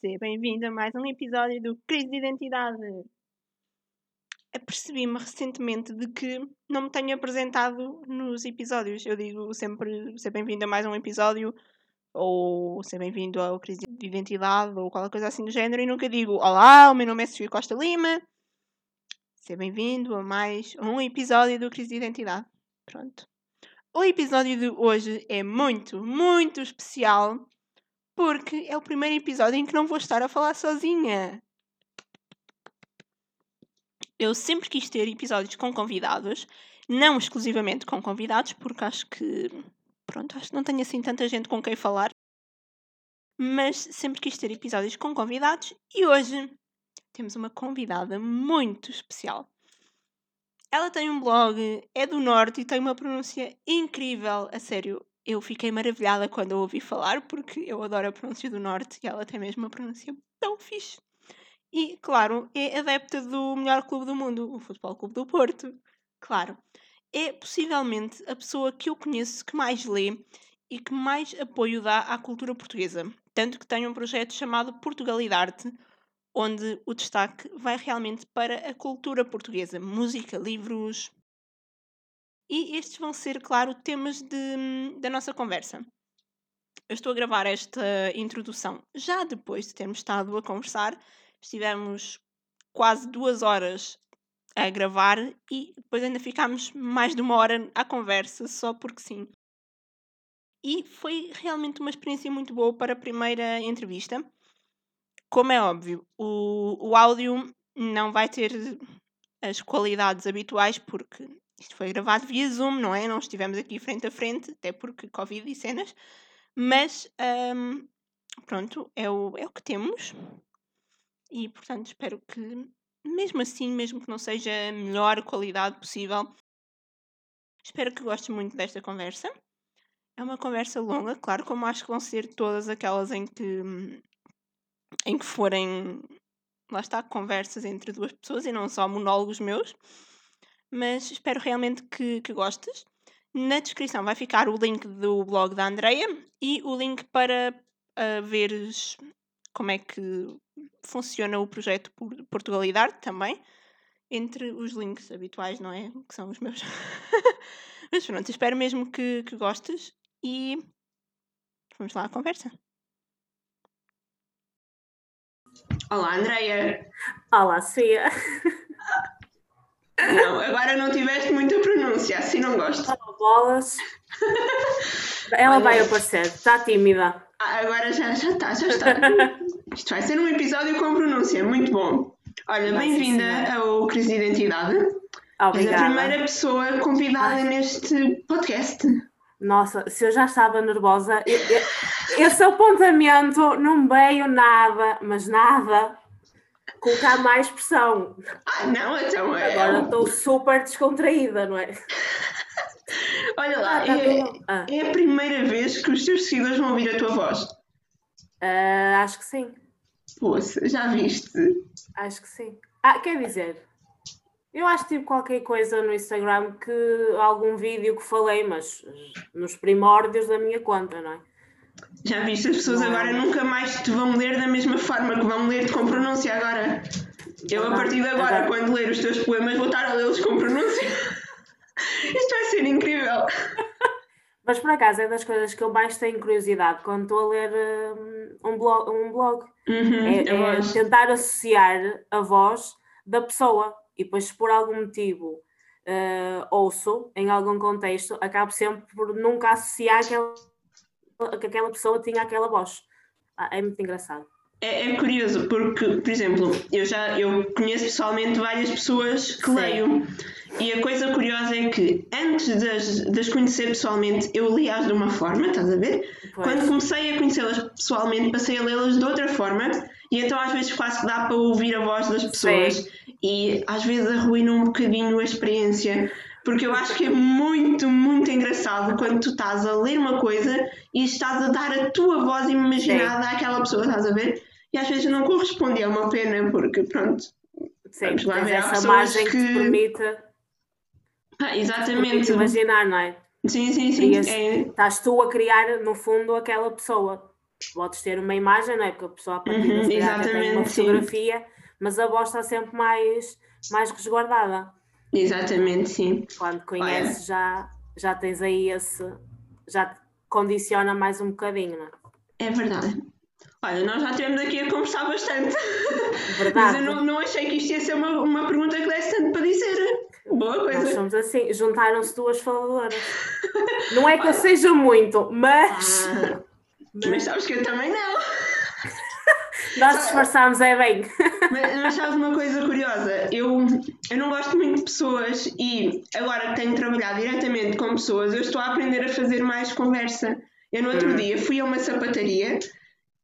Seja bem-vindo a mais um episódio do Crise de Identidade. Apercebi-me recentemente de que não me tenho apresentado nos episódios. Eu digo sempre seja bem-vindo a mais um episódio, ou seja bem-vindo ao Crise de Identidade, ou qualquer coisa assim do género, e nunca digo Olá, o meu nome é Sofia Costa Lima. Seja bem-vindo a mais um episódio do Crise de Identidade. Pronto. O episódio de hoje é muito, muito especial porque é o primeiro episódio em que não vou estar a falar sozinha. Eu sempre quis ter episódios com convidados, não exclusivamente com convidados, porque acho que. Pronto, acho que não tenho assim tanta gente com quem falar. Mas sempre quis ter episódios com convidados e hoje temos uma convidada muito especial. Ela tem um blog, é do Norte e tem uma pronúncia incrível, a sério eu fiquei maravilhada quando a ouvi falar, porque eu adoro a pronúncia do Norte e ela tem mesmo uma pronúncia tão fixe. E, claro, é adepta do melhor clube do mundo, o Futebol Clube do Porto. Claro. É possivelmente a pessoa que eu conheço que mais lê e que mais apoio dá à cultura portuguesa. Tanto que tem um projeto chamado Portugalidade, onde o destaque vai realmente para a cultura portuguesa: música, livros, e estes vão ser, claro, temas de, da nossa conversa. Eu estou a gravar esta introdução já depois de termos estado a conversar. Estivemos quase duas horas a gravar e depois ainda ficámos mais de uma hora à conversa, só porque sim. E foi realmente uma experiência muito boa para a primeira entrevista. Como é óbvio, o, o áudio não vai ter as qualidades habituais, porque isto foi gravado via Zoom, não é? Não estivemos aqui frente a frente, até porque Covid e cenas. Mas, um, pronto, é o, é o que temos. E, portanto, espero que, mesmo assim, mesmo que não seja a melhor qualidade possível, espero que gostes muito desta conversa. É uma conversa longa, claro, como acho que vão ser todas aquelas em que, em que forem, lá está, conversas entre duas pessoas e não só monólogos meus mas espero realmente que, que gostes. Na descrição vai ficar o link do blog da Andreia e o link para uh, veres como é que funciona o projeto Portugalidade também, entre os links habituais, não é? Que são os meus. Mas pronto, espero mesmo que, que gostes e vamos lá à conversa. Olá, Andreia. Olá, Cia. Não, agora não tiveste muita pronúncia, assim não gosto. Oh, bolas. Ela Olha, vai aparecer, está tímida. Ah, agora já, já está, já está. Isto vai ser um episódio com pronúncia, muito bom. Olha, bem-vinda ao Crise de Identidade. Obrigada. És a primeira pessoa convidada Ai. neste podcast. Nossa, se eu já estava nervosa, eu, eu, esse apontamento não veio nada, mas nada colocar mais pressão. Ah, não, então é. Agora estou super descontraída, não é? Olha lá, ah, tá é, ah. é, a primeira vez que os teus seguidores vão ouvir a tua voz? Uh, acho que sim. Poxa, já viste? Acho que sim. Ah, quer dizer, eu acho que tive qualquer coisa no Instagram que algum vídeo que falei, mas nos primórdios da minha conta, não é? Já viste, as pessoas agora nunca mais te vão ler da mesma forma que vão ler-te com pronúncia agora. Eu, a partir de agora, quando ler os teus poemas, vou estar a lê-los com pronúncia. Isto vai ser incrível. Mas por acaso é das coisas que eu mais tenho curiosidade quando estou a ler um, um blog. Um blog. Uhum, é, é tentar associar a voz da pessoa e depois, se por algum motivo uh, ouço em algum contexto, acabo sempre por nunca associar aquela que aquela pessoa tinha aquela voz. Ah, é muito engraçado. É, é, curioso porque, por exemplo, eu já eu conheço pessoalmente várias pessoas que Sim. leio e a coisa curiosa é que antes de as, de as conhecer pessoalmente eu li-as de uma forma, estás a ver? Pois. Quando comecei a conhecê-las pessoalmente passei a lê-las de outra forma e então às vezes quase que dá para ouvir a voz das pessoas Sim. e às vezes arruina um bocadinho a experiência porque eu acho que é muito, muito engraçado quando tu estás a ler uma coisa e estás a dar a tua voz imaginada Sim. àquela pessoa, estás a ver? E às vezes não corresponde, é uma pena, porque pronto. Sim, vamos lá ver, essa margem que, que te permite ah, exatamente. imaginar, não é? Sim, sim, sim. É... Estás tu a criar, no fundo, aquela pessoa. podes ter uma imagem, não é? Porque a pessoa a partir uhum, tem uma fotografia, sim. mas a voz está sempre mais, mais resguardada. Exatamente, sim. Quando conheces já, já tens aí esse. já te condiciona mais um bocadinho, não é? É verdade. Olha, nós já estivemos aqui a conversar bastante. Verdade. Mas eu não, não achei que isto ia ser uma, uma pergunta que desse tanto para dizer. Boa coisa. Nós somos assim, juntaram-se duas faladoras. não é que eu seja muito, mas. Ah, mas... mas sabes que eu também não. Nós disfarçámos, é bem. Mas, mas sabes uma coisa curiosa? Eu, eu não gosto muito de pessoas e agora que tenho trabalhado diretamente com pessoas, eu estou a aprender a fazer mais conversa. Eu no outro hum. dia fui a uma sapataria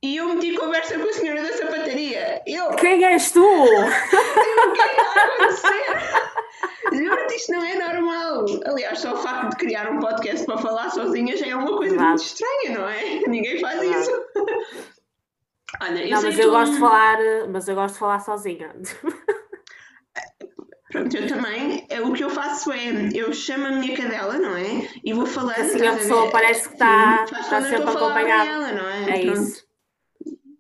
e eu meti conversa com a senhora da sapataria. Eu... Quem és tu? o que é que está a acontecer? Juro-te, isto não é normal. Aliás, só o facto de criar um podcast para falar sozinha já é uma coisa muito estranha, não é? Ninguém faz isso. Olha, eu não, mas eu gosto de falar, mas eu gosto de falar sozinha. Pronto, eu também. É, o que eu faço é, eu chamo a minha cadela, não é? E vou falando. Assim a pessoa parece que está, está sempre acompanhada. Ela, não é? é Pronto. isso.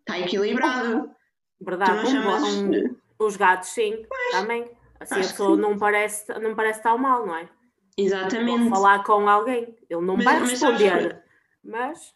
Está equilibrado. Verdade. Um, um, os gatos, sim, pois, também. Assim a pessoa não parece, não parece estar mal, não é? Exatamente. Vou falar com alguém, ele não mas, vai responder. Mas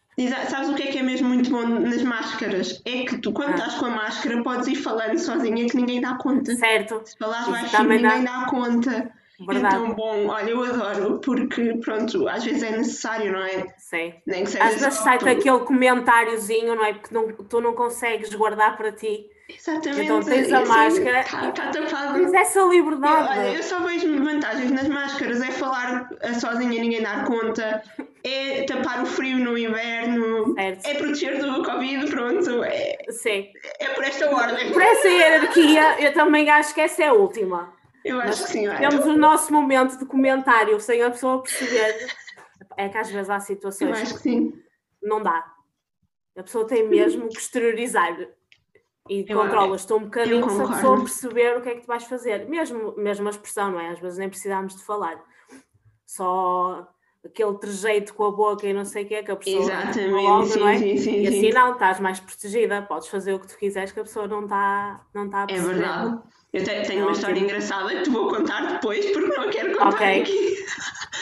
Sabes o que é que é mesmo muito bom nas máscaras? É que tu, quando ah. estás com a máscara, podes ir falando sozinha que ninguém dá conta. Certo. Se falares baixinho, ninguém dá, dá conta. Verdade. Então, bom, olha, eu adoro, porque, pronto, às vezes é necessário, não é? Sim. Nem que seja às vezes sai-te aquele comentáriozinho, não é? Porque não, tu não consegues guardar para ti. Exatamente. Então tens a máscara. Está tá tapado. Tens essa liberdade. Eu, olha, eu só vejo vantagens nas máscaras. É falar sozinha, ninguém dar conta. É tapar o frio no inverno. Certo. É proteger do Covid. Pronto. É, Sim. É por esta ordem. Por essa hierarquia, eu também acho que essa é a última. Eu acho Mas que sim. Temos o nosso momento de comentário sem a pessoa perceber. É que às vezes há situações. Eu acho que sim. Não dá. A pessoa tem mesmo que exteriorizar e controlas-te um bocadinho se a pessoa perceber o que é que tu vais fazer. Mesmo, mesmo a expressão, não é? Às vezes nem precisamos de falar. Só aquele trejeito com a boca e não sei o que é que a pessoa Exatamente, logo, sim, não é? Sim, sim, e assim não, estás mais protegida, podes fazer o que tu quiseres que a pessoa não está não tá a É verdade. Eu tenho uma história engraçada que te vou contar depois porque não quero contar okay. aqui.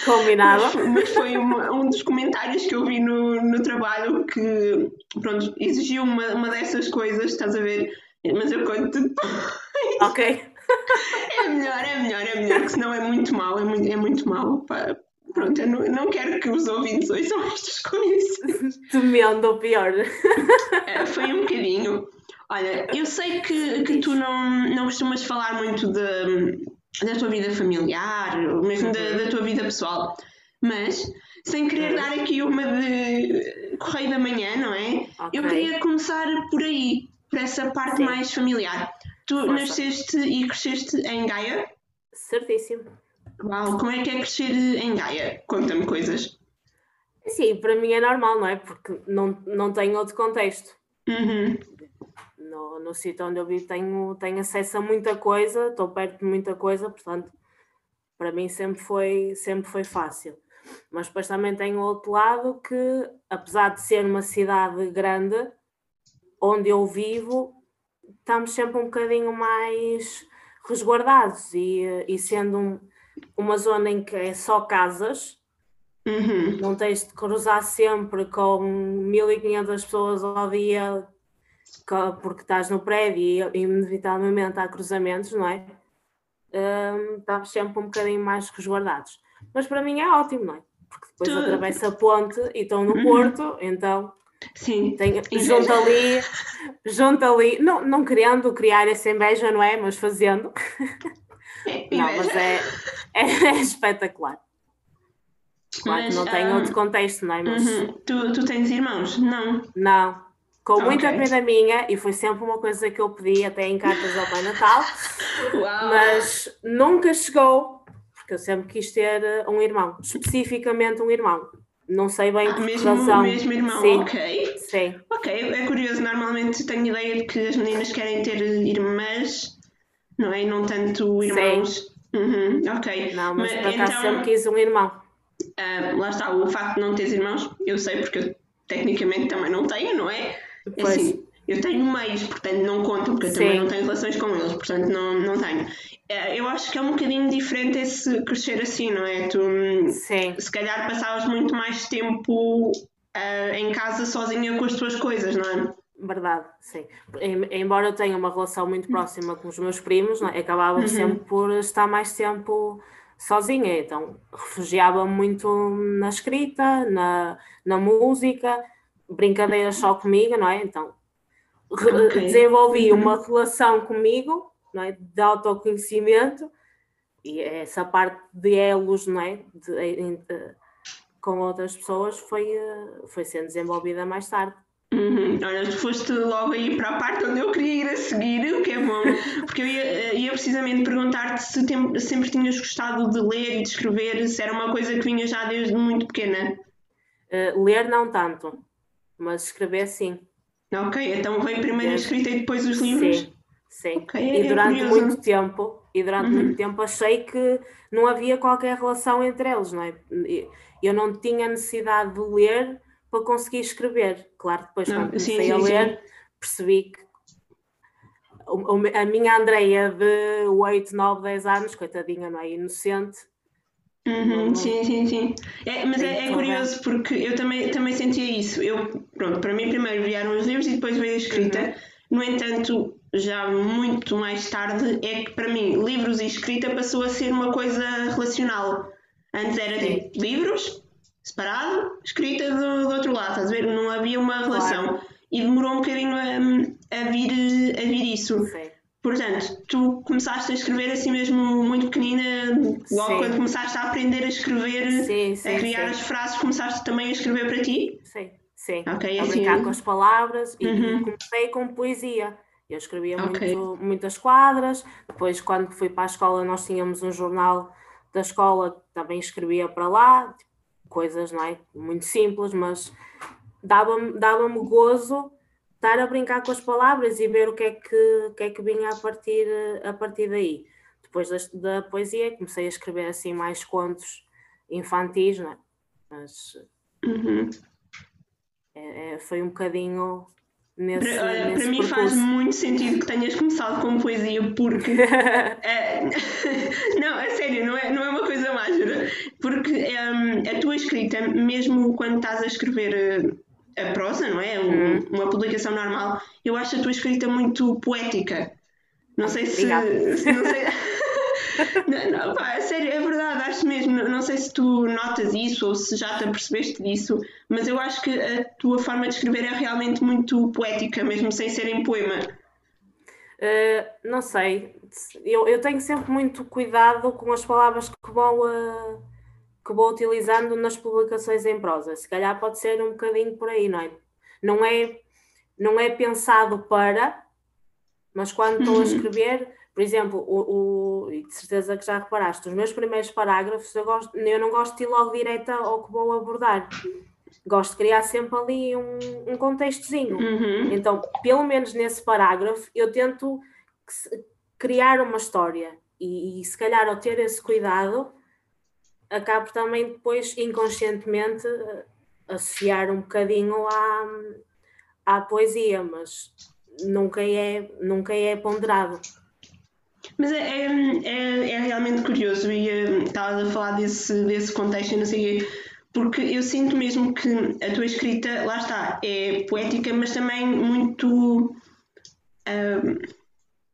Combinado. Mas, mas foi uma, um dos comentários que eu vi no, no trabalho que, pronto, exigiu uma, uma dessas coisas, estás a ver? Mas eu conto depois. Ok. É melhor, é melhor, é melhor, porque senão é muito mal, é muito, é muito mal. Pá. Pronto, eu não, não quero que os ouvintes ouçam estas coisas. Temendo o pior. É, foi um bocadinho. Olha, eu sei que, que tu não, não costumas falar muito de, da tua vida familiar, mesmo da, da tua vida pessoal, mas sem querer dar aqui uma de correio da manhã, não é? Okay. Eu queria começar por aí, por essa parte Sim. mais familiar. Tu Força. nasceste e cresceste em Gaia? Certíssimo. Uau, como é que é crescer em Gaia? Conta-me coisas. Sim, para mim é normal, não é? Porque não, não tenho outro contexto. Uhum no, no sítio onde eu vivo tenho, tenho acesso a muita coisa, estou perto de muita coisa, portanto, para mim sempre foi, sempre foi fácil. Mas depois também tenho outro lado que, apesar de ser uma cidade grande, onde eu vivo, estamos sempre um bocadinho mais resguardados e, e sendo um, uma zona em que é só casas, uhum. não tens de cruzar sempre com 1500 pessoas ao dia porque estás no prédio e inevitavelmente há cruzamentos, não é? Um, estamos sempre um bocadinho mais resguardados. Mas para mim é ótimo, não é? Porque depois tu... atravessa a ponte e estão no uhum. Porto, então Sim. Tem, junto ali, junto ali, não, não querendo criar essa inveja, não é? Mas fazendo. É, não, mas é, é, é espetacular. Claro mas, que não tem um, outro contexto, não é? Mas... Uhum. Tu, tu tens irmãos? Não. Não, com muita okay. pena minha, e foi sempre uma coisa que eu pedi até em cartas ao Pai Natal, Uau. mas nunca chegou, porque eu sempre quis ter eh, um irmão, especificamente um irmão. Não sei bem por mesmo, razão. mesmo irmão, Sim. ok. Sim. Ok, é curioso, normalmente tenho ideia de que as meninas querem ter irmãs, não é? Não tanto irmãos. Sim. Uhum, ok. Não, mas, mas por acaso então, sempre quis um irmão. Uh, lá está, o facto de não teres irmãos, eu sei porque tecnicamente também não tenho, não é? Pois. Assim, eu tenho meios, portanto não conto, porque eu Sim. também não tenho relações com eles, portanto não, não tenho. É, eu acho que é um bocadinho diferente esse crescer assim, não é? Tu Sim. se calhar passavas muito mais tempo uh, em casa sozinha com as tuas coisas, não é? Verdade, sim. Embora eu tenha uma relação muito próxima com os meus primos, não é? acabava uhum. sempre por estar mais tempo sozinha, então refugiava-me muito na escrita, na, na música, brincadeiras só comigo, não é? Então okay. desenvolvi uhum. uma relação comigo, não é? De autoconhecimento e essa parte de elos, não é? De, de, com outras pessoas foi, eh, foi sendo desenvolvida mais tarde. Uhum. Olha, tu foste logo aí para a parte onde eu queria ir a seguir, o que é bom, porque eu ia, ia precisamente perguntar-te se tem, sempre tinhas gostado de ler e de escrever, se era uma coisa que vinha já desde muito pequena. Uh, ler não tanto, mas escrever sim. Ok, então veio primeiro a escrita e depois os livros? Sim, sim. Okay, e é durante muito tempo, e durante uhum. muito tempo achei que não havia qualquer relação entre eles, não é? Eu não tinha necessidade de ler para conseguir escrever. Claro, depois quando comecei sim, a ler, sim. percebi que a minha Andreia de 8, 9, 10 anos, coitadinha, não é? Inocente. Uhum, sim, sim, sim. É, mas é, é, curioso porque eu também, também sentia isso. Eu, pronto, para mim primeiro vieram os livros e depois veio a escrita. Uhum. No entanto, já muito mais tarde, é que para mim livros e escrita passou a ser uma coisa relacional. Antes era tipo livros, separado, escrita do, do outro lado, estás a ver? Não havia uma relação. Claro. E demorou um bocadinho a, a, vir, a vir isso. Sim. Portanto, tu começaste a escrever assim mesmo muito pequenina, logo sim. quando começaste a aprender a escrever, sim, sim, a criar as frases, começaste também a escrever para ti? Sim, sim. Okay, a assim... brincar com as palavras e uhum. comecei com poesia. Eu escrevia okay. muito, muitas quadras, depois quando fui para a escola nós tínhamos um jornal da escola, também escrevia para lá, tipo, coisas, não é? Muito simples, mas dava-me dava gozo estar a brincar com as palavras e ver o que é que, que, é que vinha a partir, a partir daí. Depois da, da poesia comecei a escrever assim mais contos infantis, não é? Mas uhum. é, é, foi um bocadinho Nesse, para, olha, nesse para mim faz muito sentido que tenhas começado com poesia, porque. é, não, a sério, não é, não é uma coisa mágica. Porque um, a tua escrita, mesmo quando estás a escrever a prosa, não é? Um, uhum. Uma publicação normal, eu acho a tua escrita muito poética. Não sei se. se não sei, não, não, pá, sério, é verdade, acho mesmo. Não sei se tu notas isso ou se já te apercebeste disso, mas eu acho que a tua forma de escrever é realmente muito poética, mesmo sem ser em poema. Uh, não sei, eu, eu tenho sempre muito cuidado com as palavras que vou, uh, que vou utilizando nas publicações em prosa. Se calhar pode ser um bocadinho por aí, não é? Não é, não é pensado para, mas quando estou a uhum. escrever, por exemplo, o, o, de certeza que já reparaste, os meus primeiros parágrafos eu, gosto, eu não gosto de ir logo direta ao que vou abordar. Gosto de criar sempre ali um, um contextozinho. Uhum. Então, pelo menos nesse parágrafo, eu tento criar uma história. E, e se calhar ao ter esse cuidado, acabo também depois inconscientemente eh, associar um bocadinho à, à poesia, mas nunca é, nunca é ponderado. Mas é, é, é, é realmente curioso e uh, estavas a falar desse, desse contexto e não sei quê, porque eu sinto mesmo que a tua escrita, lá está, é poética, mas também muito uh,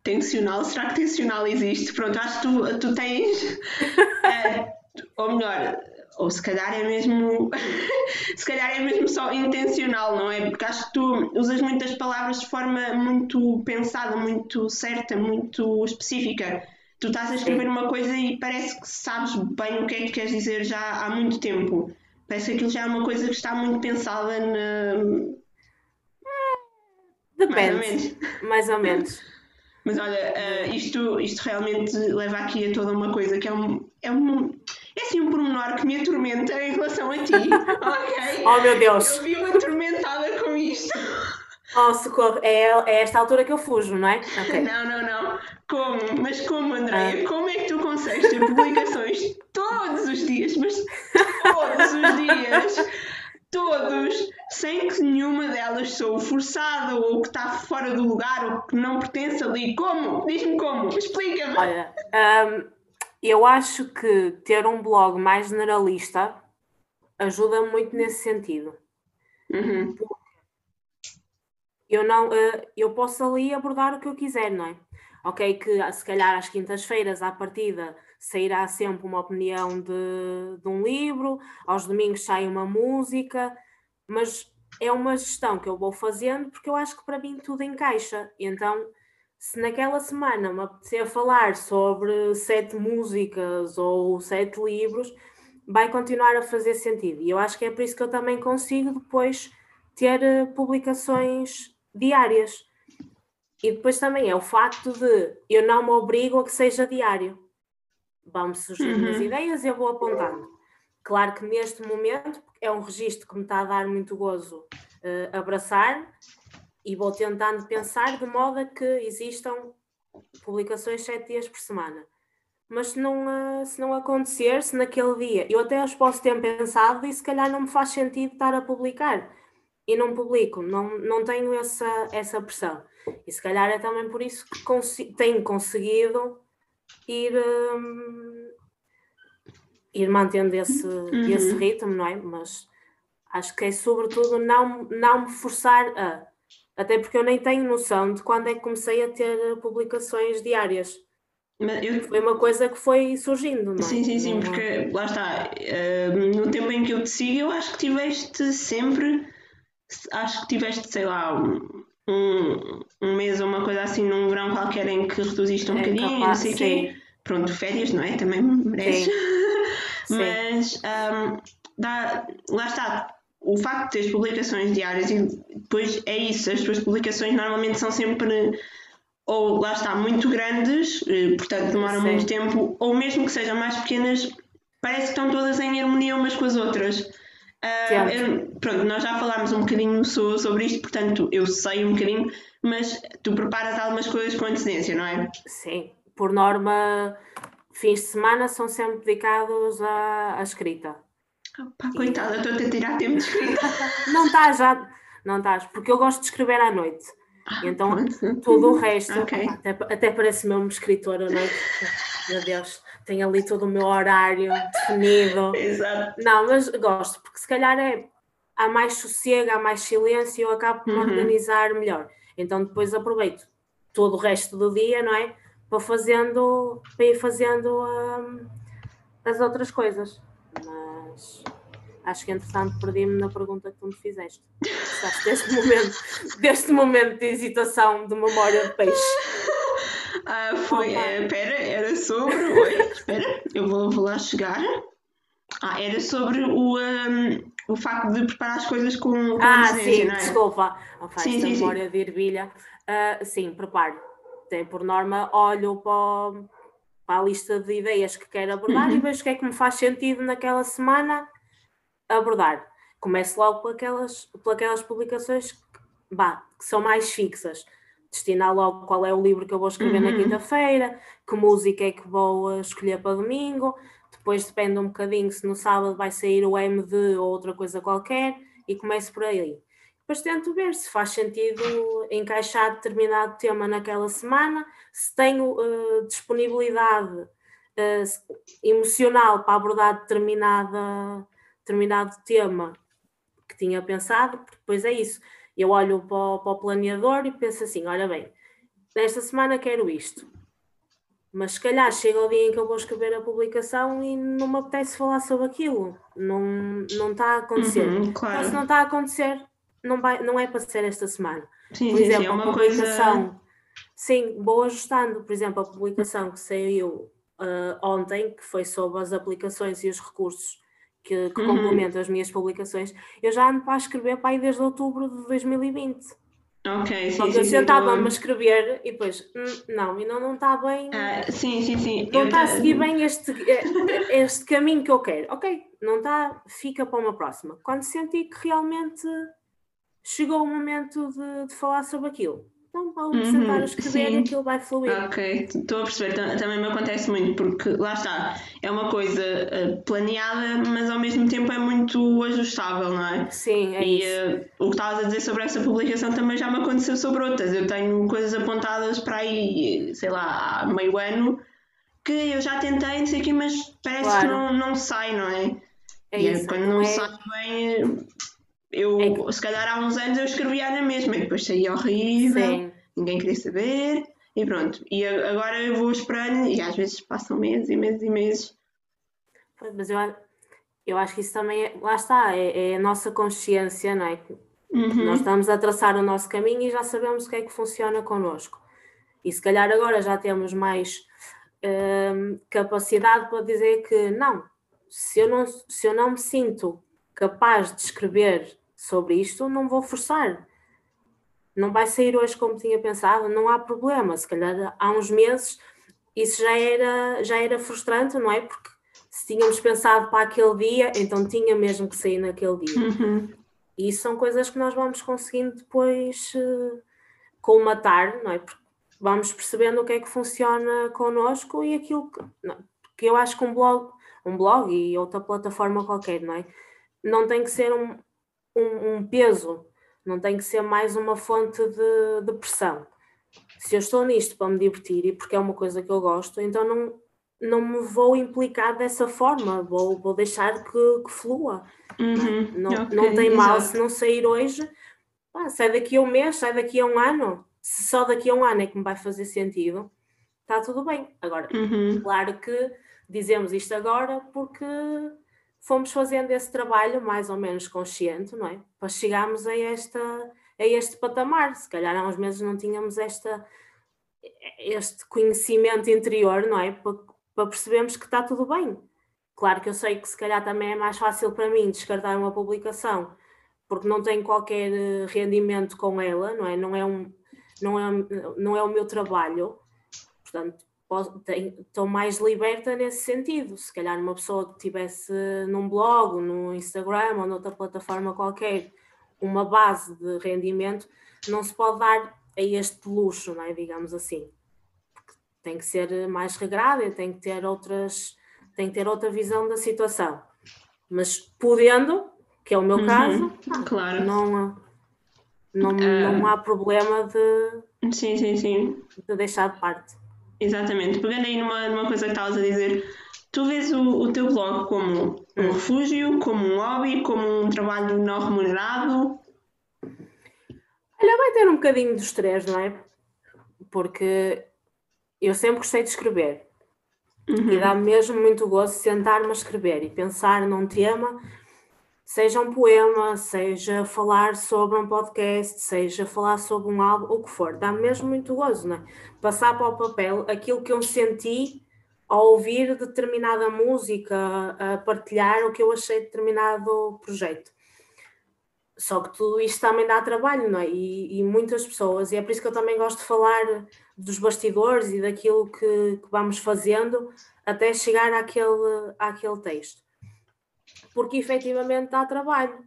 tensional. Será que tensional existe? Pronto, acho que tu, tu tens, uh, ou melhor, ou se calhar é mesmo se calhar é mesmo só intencional, não é? Porque acho que tu usas muitas palavras de forma muito pensada, muito certa, muito específica. Tu estás a escrever uma coisa e parece que sabes bem o que é que queres dizer já há muito tempo. Parece que aquilo já é uma coisa que está muito pensada na. Depende. Mais ou menos. Mais ou menos. Mas olha, uh, isto, isto realmente leva aqui a toda uma coisa que é um, é um é assim um pormenor que me atormenta em relação a ti. ok? Oh meu Deus! Eu vi-me atormentada com isto. Oh, socorro, é, é esta altura que eu fujo, não é? Okay. Não, não, não. Como? Mas como, Andréia? Ah. Como é que tu consegues ter publicações todos os dias, mas todos os dias, todos, sem que nenhuma delas sou forçada ou que está fora do lugar ou que não pertence ali. Como? Diz-me como, explica-me. Olha, um, eu acho que ter um blog mais generalista ajuda muito nesse sentido. Uhum. Eu, não, uh, eu posso ali abordar o que eu quiser, não é? Ok, que se calhar às quintas-feiras, à partida, sairá sempre uma opinião de, de um livro, aos domingos sai uma música, mas é uma gestão que eu vou fazendo porque eu acho que para mim tudo encaixa. Então, se naquela semana me apetecer falar sobre sete músicas ou sete livros, vai continuar a fazer sentido. E eu acho que é por isso que eu também consigo depois ter eh, publicações diárias. E depois também é o facto de eu não me obrigo a que seja diário vão-me surgindo uhum. as ideias e eu vou apontando. Claro que neste momento é um registro que me está a dar muito gozo uh, abraçar e vou tentando pensar de modo a que existam publicações sete dias por semana. Mas se não, uh, se não acontecer, se naquele dia eu até os posso ter pensado e se calhar não me faz sentido estar a publicar e não publico, não, não tenho essa, essa pressão. E se calhar é também por isso que consi tenho conseguido ir, um, ir mantendo esse, uhum. esse ritmo, não é? Mas acho que é sobretudo não, não me forçar a. Até porque eu nem tenho noção de quando é que comecei a ter publicações diárias. Eu... Foi uma coisa que foi surgindo, não é? Sim, sim, sim, porque lá está, uh, no tempo em que eu te sigo, eu acho que tiveste sempre, acho que tiveste, sei lá, um, um, mês ou uma coisa assim num verão qualquer em que reduziste um é bocadinho, capaz, não sei o quê. Pronto, férias, não é? Também mereces. Mas um, dá, lá está, o facto de teres publicações diárias e depois é isso, as tuas publicações normalmente são sempre ou lá está, muito grandes, eh, portanto demoram Sim. muito tempo, ou mesmo que sejam mais pequenas, parece que estão todas em harmonia umas com as outras. Uh, eu, pronto, nós já falámos um bocadinho sobre isto, portanto eu sei um bocadinho, mas tu preparas algumas coisas com antecedência, não é? Sim, por norma, fins de semana são sempre dedicados à, à escrita. Opa, coitada, estou a tirar tempo de escrita. não estás já, não estás, porque eu gosto de escrever à noite. Ah, então, tudo o resto, okay. até, até parece mesmo escritora à noite. Meu Deus tenho ali todo o meu horário definido. Exato. Não, mas gosto, porque se calhar é, há mais sossego, há mais silêncio e eu acabo por uhum. organizar melhor. Então depois aproveito todo o resto do dia, não é? Para, fazendo, para ir fazendo um, as outras coisas. Mas acho que entretanto perdi-me na pergunta que tu me fizeste. Deste momento, deste momento de hesitação de memória de peixe. Ah, foi. É, pera, era sobre. Oi, espera, eu vou, vou lá chegar. Ah, era sobre o, um, o facto de preparar as coisas com, com Ah, sim, não é? desculpa. Opa, sim, sim, memória sim. de ervilha. Uh, sim, preparo. Tem por norma, olho para, para a lista de ideias que quero abordar uhum. e vejo o que é que me faz sentido naquela semana abordar. Começo logo por aquelas, por aquelas publicações que, bah, que são mais fixas destinar logo qual é o livro que eu vou escrever uhum. na quinta-feira, que música é que vou escolher para domingo, depois depende um bocadinho se no sábado vai sair o MD ou outra coisa qualquer e começo por aí. Depois tento ver se faz sentido encaixar determinado tema naquela semana, se tenho uh, disponibilidade uh, emocional para abordar determinada, determinado tema que tinha pensado, porque depois é isso eu olho para o, para o planeador e penso assim: olha bem, nesta semana quero isto. Mas se calhar chega o dia em que eu vou escrever a publicação e não me apetece falar sobre aquilo. Não, não está a acontecer. Uhum, claro. Então, se não está a acontecer, não, vai, não é para ser esta semana. Sim, Por exemplo, sim, é uma a publicação. Coisa... Sim, vou ajustando. Por exemplo, a publicação que saiu uh, ontem, que foi sobre as aplicações e os recursos que, que uhum. complementa as minhas publicações, eu já ando para escrever para aí desde outubro de 2020. Ok, sim, Só que eu sentava-me a escrever e depois, hum, não, e não, está bem. Uh, sim, sim, sim. Não está a seguir bem este, eh, este caminho que eu quero. Ok, não está, fica para uma próxima. Quando senti que realmente chegou o momento de, de falar sobre aquilo, então vamos uhum, sentar a escrever sim. aquilo vai fluir. Ok, estou a perceber. Também me acontece muito, porque lá está, é uma coisa uh, planeada, mas ao mesmo tempo é muito ajustável, não é? Sim, é e, isso. Uh, o que estavas a dizer sobre essa publicação também já me aconteceu sobre outras. Eu tenho coisas apontadas para aí, sei lá, há meio ano, que eu já tentei, não sei o quê, mas parece claro. que não, não sai, não é? É e isso, quando não, é... sai bem eu, é se calhar há uns anos eu escrevia na mesma e depois saía horrível, Sim. ninguém queria saber e pronto. E agora eu vou esperando e às vezes passam meses e meses e meses. Mas eu, eu acho que isso também é, lá está, é, é a nossa consciência, não é? Uhum. Nós estamos a traçar o nosso caminho e já sabemos o que é que funciona connosco. E se calhar agora já temos mais hum, capacidade para dizer que não, se eu não, se eu não me sinto capaz de escrever sobre isto, não vou forçar. Não vai sair hoje como tinha pensado, não há problema. Se calhar há uns meses isso já era, já era frustrante, não é? Porque se tínhamos pensado para aquele dia, então tinha mesmo que sair naquele dia. Uhum. E isso são coisas que nós vamos conseguindo depois uh, colmatar, não é? Porque vamos percebendo o que é que funciona connosco e aquilo que, não, que eu acho que um blog, um blog e outra plataforma qualquer, não é? Não tem que ser um, um, um peso, não tem que ser mais uma fonte de, de, pressão. Se eu estou nisto para me divertir e porque é uma coisa que eu gosto, então não, não me vou implicar dessa forma, vou, vou deixar que, que flua. Uhum. Não, okay, não tem mal se não sair hoje, ah, sai daqui a um mês, sai daqui a um ano. Se só daqui a um ano é que me vai fazer sentido, está tudo bem. Agora, uhum. claro que dizemos isto agora porque fomos fazendo esse trabalho mais ou menos consciente, não é? Para chegarmos a, esta, a este patamar. Se calhar há uns meses não tínhamos esta, este conhecimento interior, não é? Para, para percebermos que está tudo bem. Claro que eu sei que se calhar também é mais fácil para mim descartar uma publicação porque não tenho qualquer eh, rendimento com ela, não é? Não é, um, não é, não é o meu trabalho. Portanto, estou mais liberta nesse sentido. Se calhar uma pessoa que tivesse num blog, no Instagram ou noutra plataforma qualquer uma base de rendimento, não se pode dar a este luxo, é? digamos assim. Porque tem que ser mais regrada, tem que ter outras, tem que ter outra visão da situação. Mas podendo, que é o meu uhum, caso, claro. não, não, uh, não há problema de, sim, sim, sim. de deixar de parte. Exatamente. Pegando aí numa, numa coisa que estavas a dizer, tu vês o, o teu blog como um refúgio, como um hobby, como um trabalho não remunerado? Olha, vai ter um bocadinho dos três, não é? Porque eu sempre gostei de escrever. Uhum. E dá-me mesmo muito gosto sentar-me a escrever e pensar num tema seja um poema, seja falar sobre um podcast, seja falar sobre um álbum, o que for, dá mesmo muito gozo, não é? Passar para o papel aquilo que eu senti ao ouvir determinada música, a partilhar o que eu achei de determinado projeto. Só que tudo isto também dá trabalho, não é? E, e, muitas pessoas, e é por isso que eu também gosto de falar dos bastidores e daquilo que, que vamos fazendo até chegar àquele, àquele texto porque efetivamente dá trabalho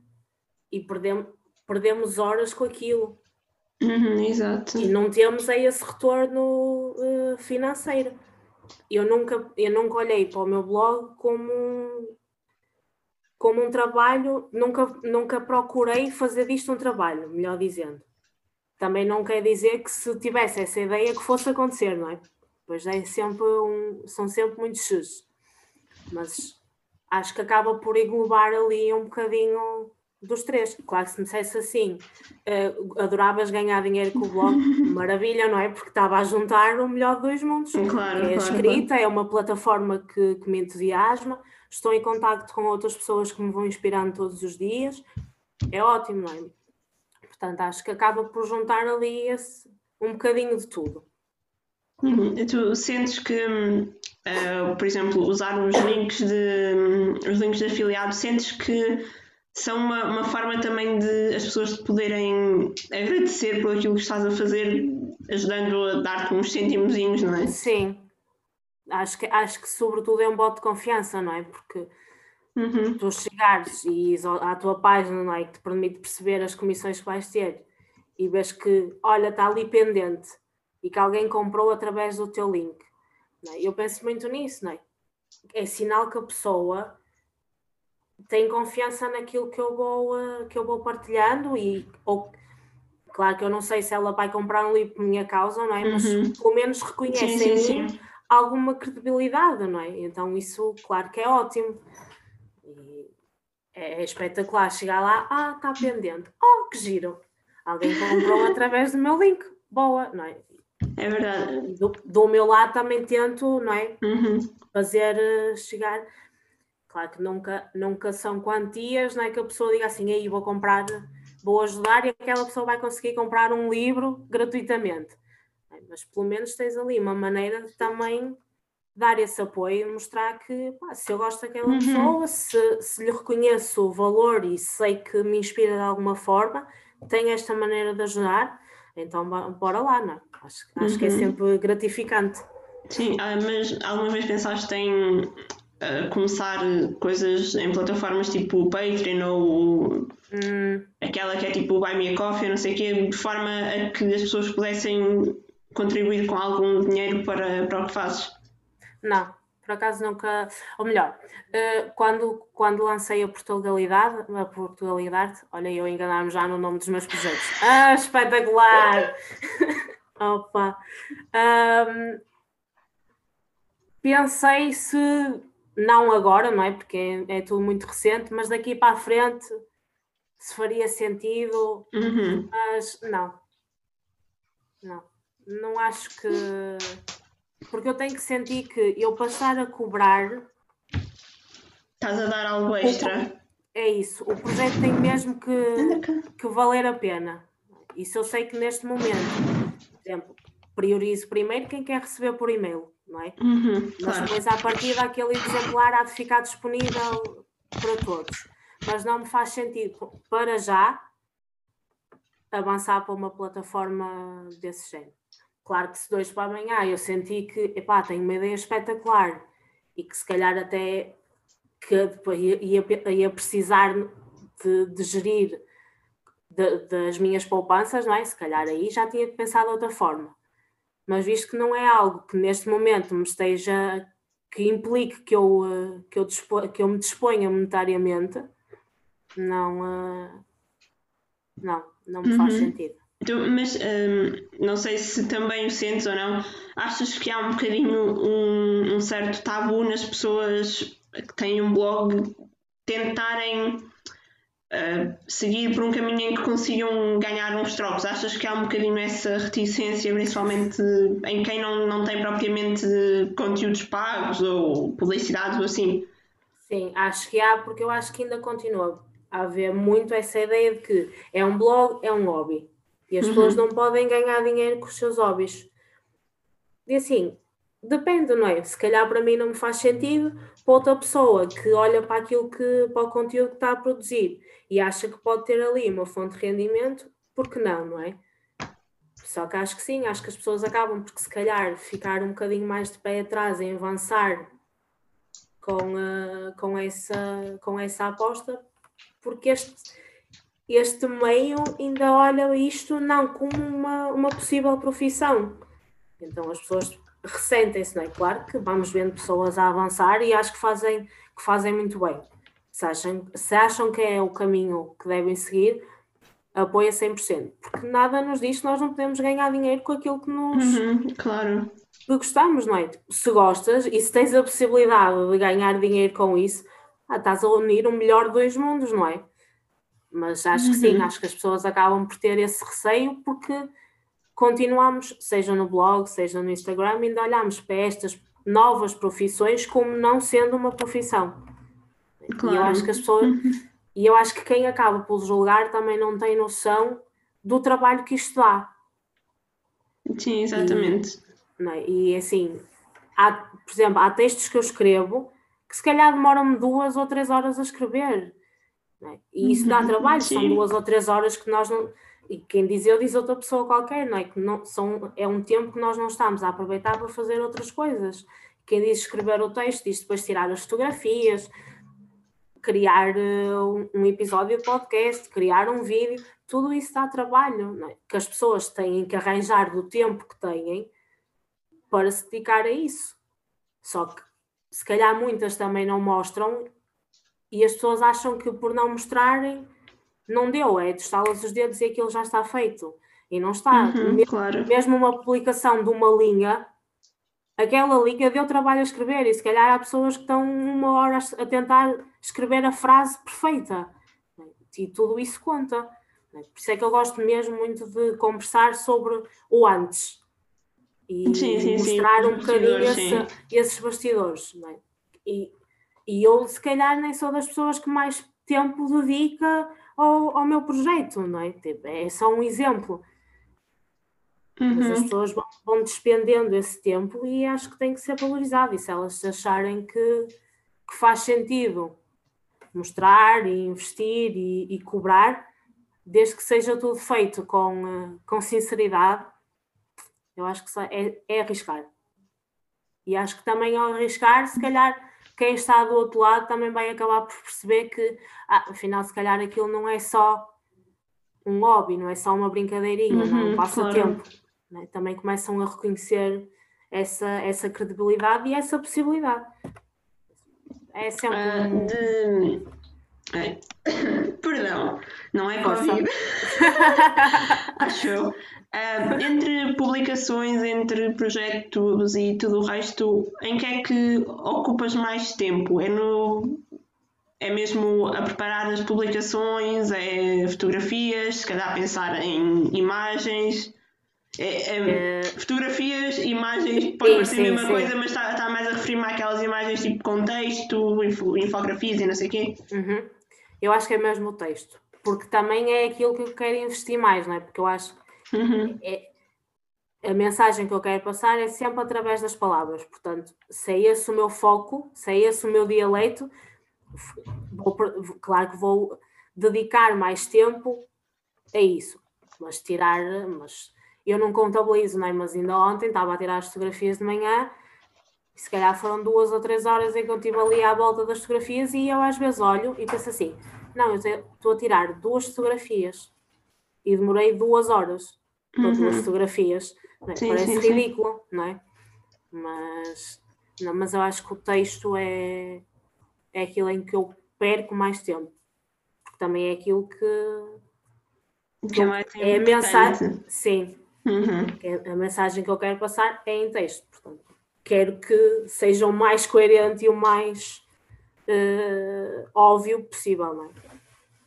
e perdemos, perdemos horas com aquilo. Uhum, exato. E não temos aí esse retorno uh, financeiro. Eu nunca, eu nunca olhei para o meu blog como um, como um trabalho, nunca, nunca procurei fazer disto um trabalho, melhor dizendo. Também não quer dizer que se tivesse essa ideia que fosse acontecer, não é? Pois é sempre um, são sempre muitos X. Mas acho que acaba por englobar ali um bocadinho dos três. Claro que se me dissesse assim, uh, adoravas ganhar dinheiro com o blog, maravilha, não é? Porque estava a juntar o melhor de dois mundos. Claro, é a escrita, claro. é uma plataforma que, que me entusiasma, estou em contato com outras pessoas que me vão inspirando todos os dias, é ótimo, não é? Portanto, acho que acaba por juntar ali esse, um bocadinho de tudo. Uhum. Tu sentes que hum, Uh, por exemplo, usar os links de os links de afiliado, sentes que são uma, uma forma também de as pessoas poderem agradecer por aquilo que estás a fazer, ajudando a dar-te uns cêntimozinhos, não é? Sim, acho que, acho que sobretudo é um bote de confiança, não é? Porque uhum. tu chegares e à tua página, não é? Que te permite perceber as comissões que vais ter e vês que, olha, está ali pendente e que alguém comprou através do teu link. É? Eu penso muito nisso, não é? É sinal que a pessoa tem confiança naquilo que eu vou, uh, que eu vou partilhando e ou, claro que eu não sei se ela vai comprar um livro por minha causa, não é? Mas uhum. pelo menos reconhece sim, em sim, mim sim. alguma credibilidade, não é? Então isso, claro que é ótimo. E é espetacular chegar lá, ah, está pendente. Oh, que giro! Alguém comprou através do meu link. Boa, não é? É verdade. Do, do meu lado também tento, não é? Uhum. Fazer uh, chegar. Claro que nunca, nunca são quantias, não é? Que a pessoa diga assim, aí vou comprar, vou ajudar e aquela pessoa vai conseguir comprar um livro gratuitamente. Mas pelo menos tens ali uma maneira de também dar esse apoio e mostrar que pá, se eu gosto daquela uhum. pessoa, se, se lhe reconheço o valor e sei que me inspira de alguma forma, tenho esta maneira de ajudar, então bora lá, não é? Acho, acho uhum. que é uhum. sempre gratificante. Sim, ah, mas alguma vez pensaste em uh, começar coisas em plataformas tipo o Patreon ou hum. aquela que é tipo o Buy Me a Coffee, não sei o quê, de forma a que as pessoas pudessem contribuir com algum dinheiro para, para o que fazes? Não, por acaso nunca, ou melhor, uh, quando, quando lancei a Portugalidade, a Portugalidade, olha eu enganar-me já no nome dos meus projetos. Ah, espetacular! Opa! Um, pensei se, não agora, não é? Porque é, é, tudo muito recente, mas daqui para a frente se faria sentido, uhum. mas não. Não. Não acho que porque eu tenho que sentir que eu passar a cobrar. Estás a dar algo extra. É isso. O projeto tem mesmo que, que valer a pena. Isso eu sei que neste momento, por exemplo, priorizo primeiro quem quer receber por e-mail, não é? Uhum, Mas claro. depois, à partida, aquele exemplar há de ficar disponível para todos. Mas não me faz sentido, para já, avançar para uma plataforma desse género. Claro que se dois para amanhã eu senti que, epá, tenho uma ideia espetacular e que se calhar até que depois ia, ia, precisar de, de gerir de, das minhas poupanças, não é? Se calhar aí já tinha pensado de outra forma. Mas visto que não é algo que neste momento me esteja, que implique que eu, eh, que eu, dispo, que eu me disponha monetariamente, não, eh, não, não me faz uhum. sentido. Então, mas um, não sei se também o sentes ou não, achas que há um bocadinho um, um certo tabu nas pessoas que têm um blog tentarem uh, seguir por um caminho em que consigam ganhar uns trocos? Achas que há um bocadinho essa reticência, principalmente em quem não, não tem propriamente conteúdos pagos ou publicidade ou assim? Sim, acho que há, porque eu acho que ainda continua a haver muito essa ideia de que é um blog, é um hobby e as uhum. pessoas não podem ganhar dinheiro com os seus hobbies. E assim, depende, não é? Se calhar para mim não me faz sentido, para outra pessoa que olha para aquilo que, para o conteúdo que está a produzir e acha que pode ter ali uma fonte de rendimento, por que não, não é? Só que acho que sim, acho que as pessoas acabam porque se calhar ficar um bocadinho mais de pé atrás em avançar com, uh, com, essa, com essa aposta, porque este este meio ainda olha isto não como uma, uma possível profissão. Então as pessoas ressentem-se, não é? Claro que vamos vendo pessoas a avançar e acho que fazem, que fazem muito bem. Se acham, se acham que é o caminho que devem seguir, apoia 100%. Porque nada nos diz que nós não podemos ganhar dinheiro com aquilo que nos. Uhum, claro. Que gostamos, não é? Se gostas e se tens a possibilidade de ganhar dinheiro com isso, ah, estás a unir o melhor de dois mundos, não é? Mas acho que sim, uhum. acho que as pessoas acabam por ter esse receio porque continuamos, seja no blog, seja no Instagram, ainda olhamos para estas novas profissões como não sendo uma profissão. Claro. E eu acho que as pessoas. Uhum. E eu acho que quem acaba por julgar também não tem noção do trabalho que isto dá. Sim, exatamente. E, é? e assim, há, por exemplo, há textos que eu escrevo que se calhar demoram-me duas ou três horas a escrever. É? E isso dá uhum, trabalho, Sim. são duas ou três horas que nós não. E quem diz eu diz outra pessoa qualquer, não é? Que não, são, é um tempo que nós não estamos a aproveitar para fazer outras coisas. Quem diz escrever o texto diz depois tirar as fotografias. criar uh, um episódio de podcast, criar um vídeo, tudo isso dá trabalho, é? que as pessoas têm que arranjar do tempo que têm para se dedicar a isso. Só que se calhar muitas também não mostram e as pessoas acham que por não mostrarem não deu, é de estalas os dedos e aquilo já está feito. E não está. Uhum, mesmo, claro. mesmo uma publicação de uma linha, aquela linha deu trabalho a escrever, e se calhar há pessoas que estão uma hora a tentar escrever a frase perfeita. E tudo isso conta. Por isso é que eu gosto mesmo muito de conversar sobre o antes e sim, sim, mostrar sim. um bocadinho esse, esses bastidores. É? E, e eu, se calhar, nem sou das pessoas que mais tempo dedica ao, ao meu projeto, não é? Tipo, é só um exemplo. Uhum. Mas as pessoas vão, vão despendendo esse tempo e acho que tem que ser valorizado. E se elas acharem que, que faz sentido mostrar e investir e, e, cobrar, desde que seja tudo feito com, eh, com sinceridade, eu acho que é, é arriscar. E acho que também ao arriscar, se calhar quem está do outro lado também vai acabar por perceber que, ah, afinal, se calhar aquilo não é só um hobby, não é só uma brincadeirinha, uhum, não é um passatempo. Claro. Né? Também começam a reconhecer essa, essa credibilidade e essa possibilidade. É sempre. Uh, de... Ai. Perdão, não é Covid. Acho eu. Uh, entre publicações, entre projetos e tudo o resto, em que é que ocupas mais tempo? É no é mesmo a preparar as publicações, é fotografias, se calhar pensar em imagens, é, é, é... fotografias, imagens, pode sim, parecer sim, a mesma sim. coisa, mas está, está mais a referir-me àquelas imagens tipo contexto, infografias e não sei o quê. Uhum. Eu acho que é mesmo o texto, porque também é aquilo que eu quero investir mais, não é? Porque eu acho Uhum. É, a mensagem que eu quero passar é sempre através das palavras. Portanto, se é esse o meu foco, se é esse o meu dialeto, vou, claro que vou dedicar mais tempo a isso. Mas tirar, mas eu não contabilizo, não é? mas ainda ontem estava a tirar as fotografias de manhã e se calhar foram duas ou três horas em que eu estive ali à volta das fotografias e eu às vezes olho e penso assim, não, eu estou a tirar duas fotografias e demorei duas horas para uhum. duas fotografias. É? Sim, Parece sim, ridículo, sim. não é? Mas, não, mas eu acho que o texto é, é aquilo em que eu perco mais tempo. Porque também é aquilo que, que é, é a mensagem. Sim. Uhum. É a mensagem que eu quero passar é em texto. Portanto, quero que seja o mais coerente e o mais uh, óbvio possível, não é?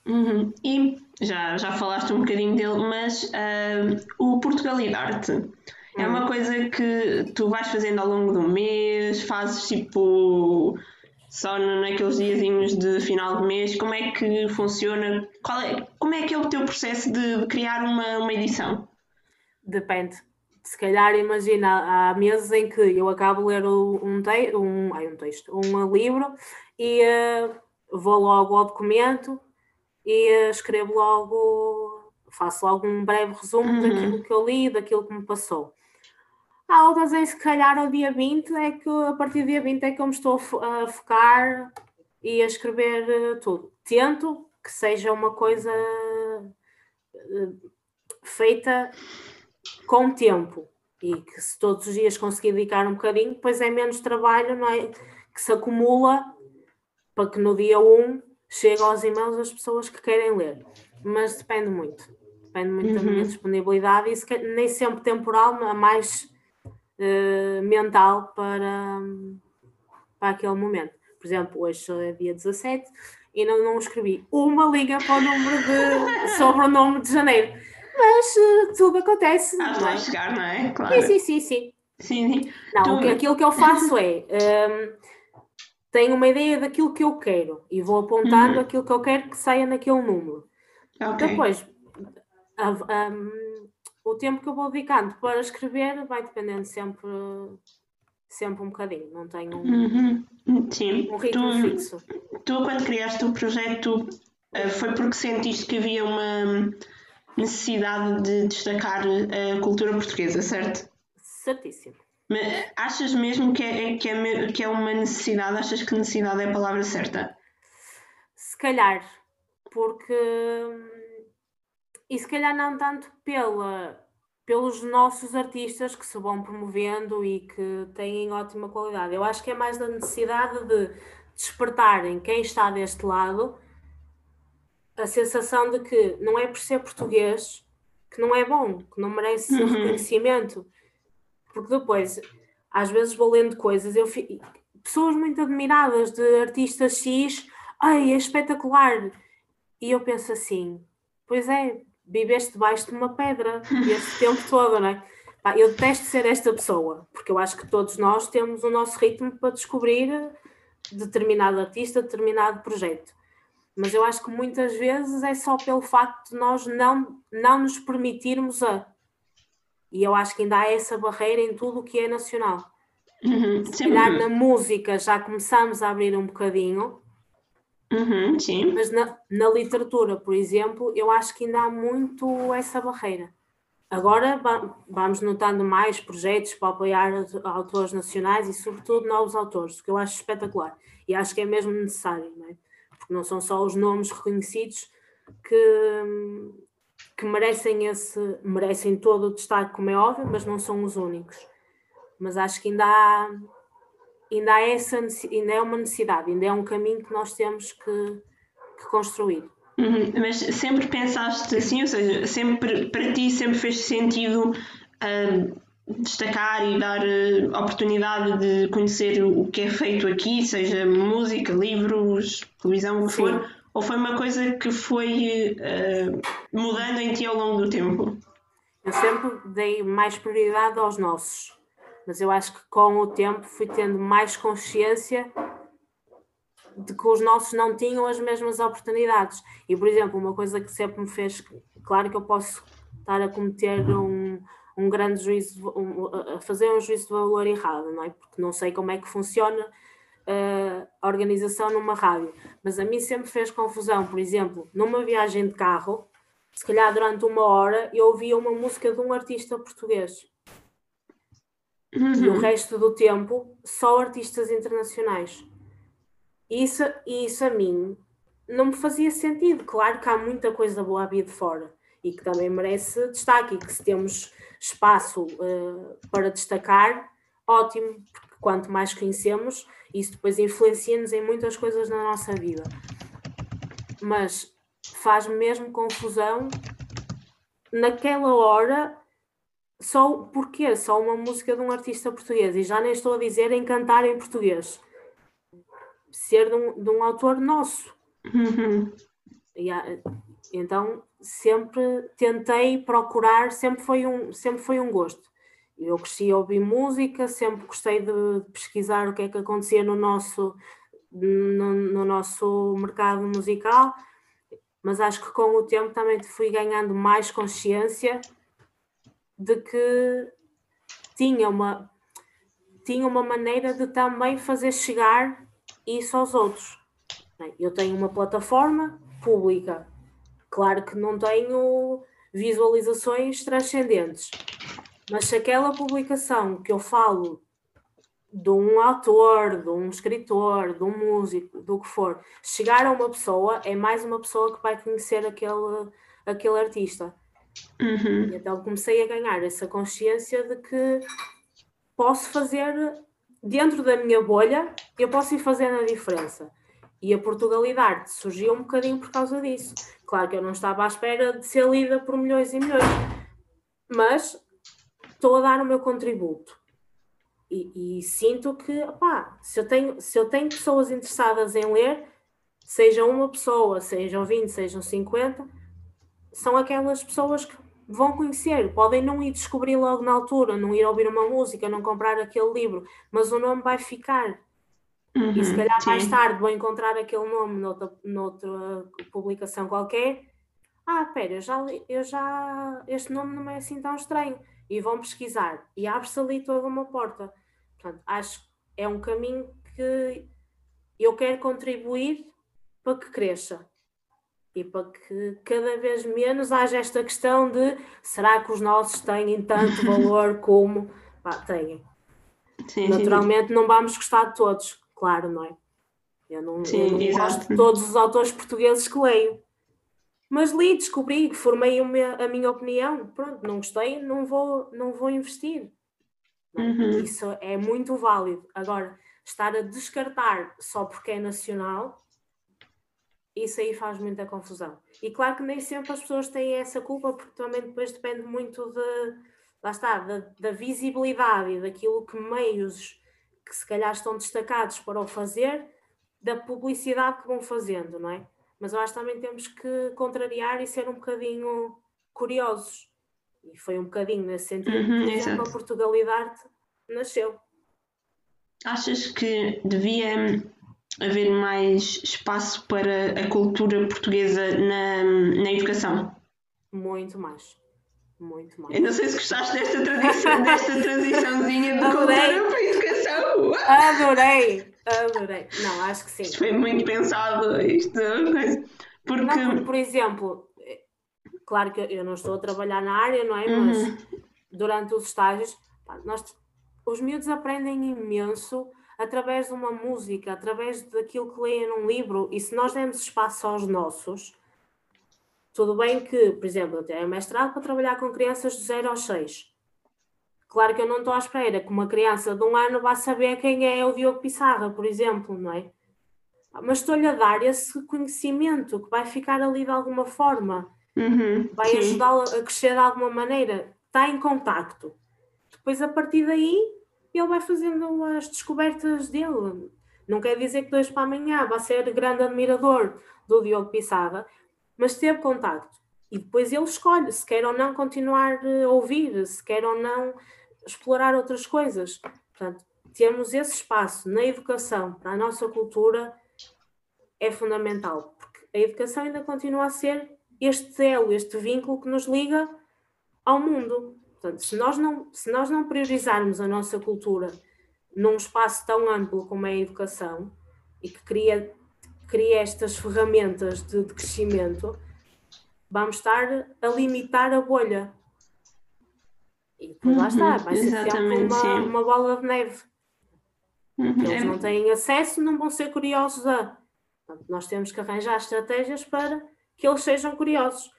Uhum. E já, já falaste um bocadinho dele, mas uh, o Portugalidade é uma uhum. coisa que tu vais fazendo ao longo do mês, fazes tipo só naqueles diazinhos de final de mês, como é que funciona? Qual é, como é que é o teu processo de, de criar uma, uma edição? Depende. Se calhar imagina, há meses em que eu acabo de ler um, te um, ai, um texto, um livro e uh, vou logo ao documento, e escrevo logo, faço logo um breve resumo uhum. daquilo que eu li, daquilo que me passou. Há outras em se calhar ao dia 20 é que a partir do dia 20 é que eu me estou a focar e a escrever eh, tudo. Tento que seja uma coisa eh, feita com tempo e que se todos os dias conseguir dedicar um bocadinho, depois é menos trabalho, não é? Que se acumula para que no dia 1 chega aos e-mails das pessoas que querem ler. Mas depende muito. Depende muito uhum. da minha uhum. disponibilidade e se, nem sempre temporal, mas mais uh, mental para, para aquele momento. Por exemplo, hoje é dia 17 e não, não escrevi uma linha para o número de, sobre o nome de janeiro. Mas uh, tudo acontece. Ah, vai é? chegar, não é? Claro. Sim, sim, sim. sim. Sim, Não, tu... aquilo que eu faço é. Um, ehm, tenho uma ideia daquilo que eu quero e vou apontando uhum. aquilo que eu quero que saia naquele número. Okay. Depois, a, a, o tempo que eu vou dedicando para escrever vai dependendo sempre, sempre um bocadinho. Não tenho um, uhum. Um ritmo tu, fixo. Tu, quando criaste o projeto, eh, foi porque sentiste que havia uma necessidade de destacar a cultura portuguesa, certo? Certíssimo. Mas achas mesmo que é, que, é, que é uma necessidade? Achas que necessidade é a palavra certa? calhar, porque. E se calhar não tanto pela, pelos nossos artistas que se vão promovendo e que têm ótima qualidade. Eu acho que é mais da necessidade de despertarem quem está deste lado a sensação de que não é por ser português que não é bom, que não merece uhum. reconhecimento. Porque depois, às vezes vou lendo coisas, eu fico, pessoas muito admiradas de artistas X, ai, é espetacular. E eu penso assim, pois é, viveste debaixo de uma pedra este tempo todo, não é? Pá, eu detesto ser esta pessoa, porque eu acho que todos nós temos o nosso ritmo para descobrir determinado artista, determinado projeto. Mas eu acho que muitas vezes é só pelo facto de nós não, não nos permitirmos a. E eu acho que ainda há essa barreira em tudo o que é nacional. Uhum, Se calhar na música já começamos a abrir um bocadinho, uhum, mas na, na literatura, por exemplo, eu acho que ainda há muito essa barreira. Agora vamos notando mais projetos para apoiar autores nacionais e, sobretudo, novos autores, o que eu acho espetacular. E acho que é mesmo necessário, não é? porque não são só os nomes reconhecidos que, que merecem, esse, merecem todo o destaque, como é óbvio, mas não são os únicos. Mas acho que ainda há, ainda há essa, ainda é uma necessidade, ainda é um caminho que nós temos que, que construir. Uhum, mas sempre pensaste assim, ou seja, sempre para ti sempre fez sentido uh, destacar e dar uh, oportunidade de conhecer o que é feito aqui, seja música, livros, televisão, o que for, ou foi uma coisa que foi uh, mudando em ti ao longo do tempo? Eu sempre dei mais prioridade aos nossos, mas eu acho que com o tempo fui tendo mais consciência de que os nossos não tinham as mesmas oportunidades. E, por exemplo, uma coisa que sempre me fez, claro que eu posso estar a cometer um, um grande juízo, um, a fazer um juízo de valor errado, não é? Porque não sei como é que funciona uh, a organização numa rádio. Mas a mim sempre fez confusão, por exemplo, numa viagem de carro, se calhar durante uma hora eu ouvia uma música de um artista português. Uhum. E o uhum. resto do tempo só artistas internacionais. Isso, isso a mim não me fazia sentido. Claro que há muita coisa boa a vir de fora e que também merece destaque e que se temos espaço uh, para destacar, ótimo, porque quanto mais conhecemos, isso depois influencia-nos em muitas coisas na nossa vida. Mas faz mesmo confusão naquela hora só porque só uma música de um artista português e já nem estou a dizer em cantar em português ser de um, de um autor nosso. E, então sempre tentei procurar, sempre foi um, sempre foi um gosto. Eu cresci a ouvir música, sempre gostei de, pesquisar o que é que acontecia no nosso, no, no, nosso mercado musical, mas acho que com o tempo também fui ganhando mais consciência de que tinha uma, tinha uma maneira de também fazer chegar isso aos outros. Eu tenho uma plataforma pública, claro que não tenho visualizações transcendentes, mas se aquela publicação que eu falo de um autor, de um escritor, de um músico, do que for, chegar a uma pessoa, é mais uma pessoa que vai conhecer aquele, aquele artista. Uhum. Então comecei a ganhar essa consciência de que posso fazer dentro da minha bolha, eu posso ir fazendo a diferença. E a Portugalidade surgiu um bocadinho por causa disso. Claro que eu não estava à espera de ser lida por milhões e milhões, mas estou a dar o meu contributo. E, e sinto que, opá, se eu, tenho, se eu tenho pessoas interessadas em ler, seja uma pessoa, sejam 20, sejam 50, são aquelas pessoas que vão conhecer, podem não ir descobrir logo na altura, não ir ouvir uma música, não comprar aquele livro, mas o nome vai ficar. Uhum, e se calhar sim. mais tarde vou encontrar aquele nome noutra, noutra publicação qualquer. Ah, pera, eu já, eu já. Este nome não é assim tão estranho. E vão pesquisar. E abre-se ali toda uma porta. Portanto, acho que é um caminho que eu quero contribuir para que cresça e para que cada vez menos haja esta questão de será que os nossos têm tanto valor como pá, têm. Sim, Naturalmente sim. não vamos gostar de todos, claro, não é? Eu não, Sim, eu não gosto de todos os autores portugueses que leio. Mas li, descobri, formei a minha opinião. Pronto, não gostei, não vou, não vou investir. Uhum. Isso é muito válido. Agora, estar a descartar só porque é nacional, isso aí faz muita confusão. E claro que nem sempre as pessoas têm essa culpa, porque também depois depende muito de, lá está, da, da visibilidade e daquilo que meios que se calhar estão destacados para o fazer, da publicidade que vão fazendo, não é? Mas eu acho que também temos que contrariar e ser um bocadinho curiosos. E foi um bocadinho nesse sentido uhum, que, exemplo, a Portugalidade nasceu. Achas que devia haver mais espaço para a cultura portuguesa na, na educação? Muito mais. Muito mais. Eu não sei se gostaste desta, tradição, desta transiçãozinha de cultura para a educação. Adorei, adorei. Não, acho que sim. Isto foi muito pensado, isto. Porque... Não, por exemplo, claro que eu não estou a trabalhar na área, não é? Mas uhum. durante os estágios, nós, os miúdos aprendem imenso através de uma música, através daquilo que leem num livro, e se nós demos espaço aos nossos, tudo bem que, por exemplo, eu tenho mestrado para trabalhar com crianças de 0 aos 6. Claro que eu não estou à espera que uma criança de um ano vá saber quem é o Diogo Pissarra, por exemplo, não é? Mas estou-lhe a dar esse conhecimento que vai ficar ali de alguma forma, uhum, vai ajudá-lo a crescer de alguma maneira, está em contacto. Depois, a partir daí, ele vai fazendo as descobertas dele. Não quer dizer que dois para amanhã vai ser grande admirador do Diogo Pissarra, mas teve contacto. E depois ele escolhe se quer ou não continuar a ouvir, se quer ou não explorar outras coisas. Portanto, temos esse espaço na educação para a nossa cultura é fundamental, porque a educação ainda continua a ser este elo, este vínculo que nos liga ao mundo. Portanto, se nós não, se nós não priorizarmos a nossa cultura num espaço tão amplo como é a educação e que cria, cria estas ferramentas de, de crescimento, vamos estar a limitar a bolha. E depois uhum, lá está, vai ser sempre uma, uma bola de neve. Uhum. Eles não têm acesso, não vão ser curiosos a. Portanto, nós temos que arranjar estratégias para que eles sejam curiosos.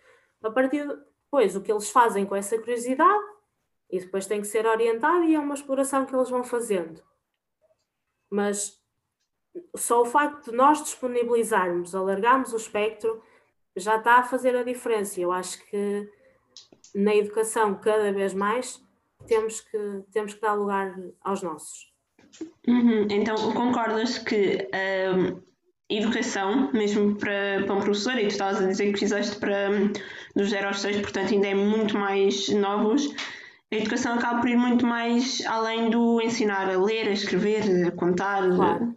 A partir depois, o que eles fazem com essa curiosidade, e depois tem que ser orientado e é uma exploração que eles vão fazendo. Mas só o facto de nós disponibilizarmos, alargarmos o espectro, já está a fazer a diferença. Eu acho que na educação, cada vez mais, temos que, temos que dar lugar aos nossos. Uhum. Então, concordas que um, educação, mesmo para, para um professor, e tu estavas a dizer que fizeste para dos 0 aos 6, portanto ainda é muito mais novos, a educação acaba por ir muito mais além do ensinar a ler, a escrever, a contar. Claro.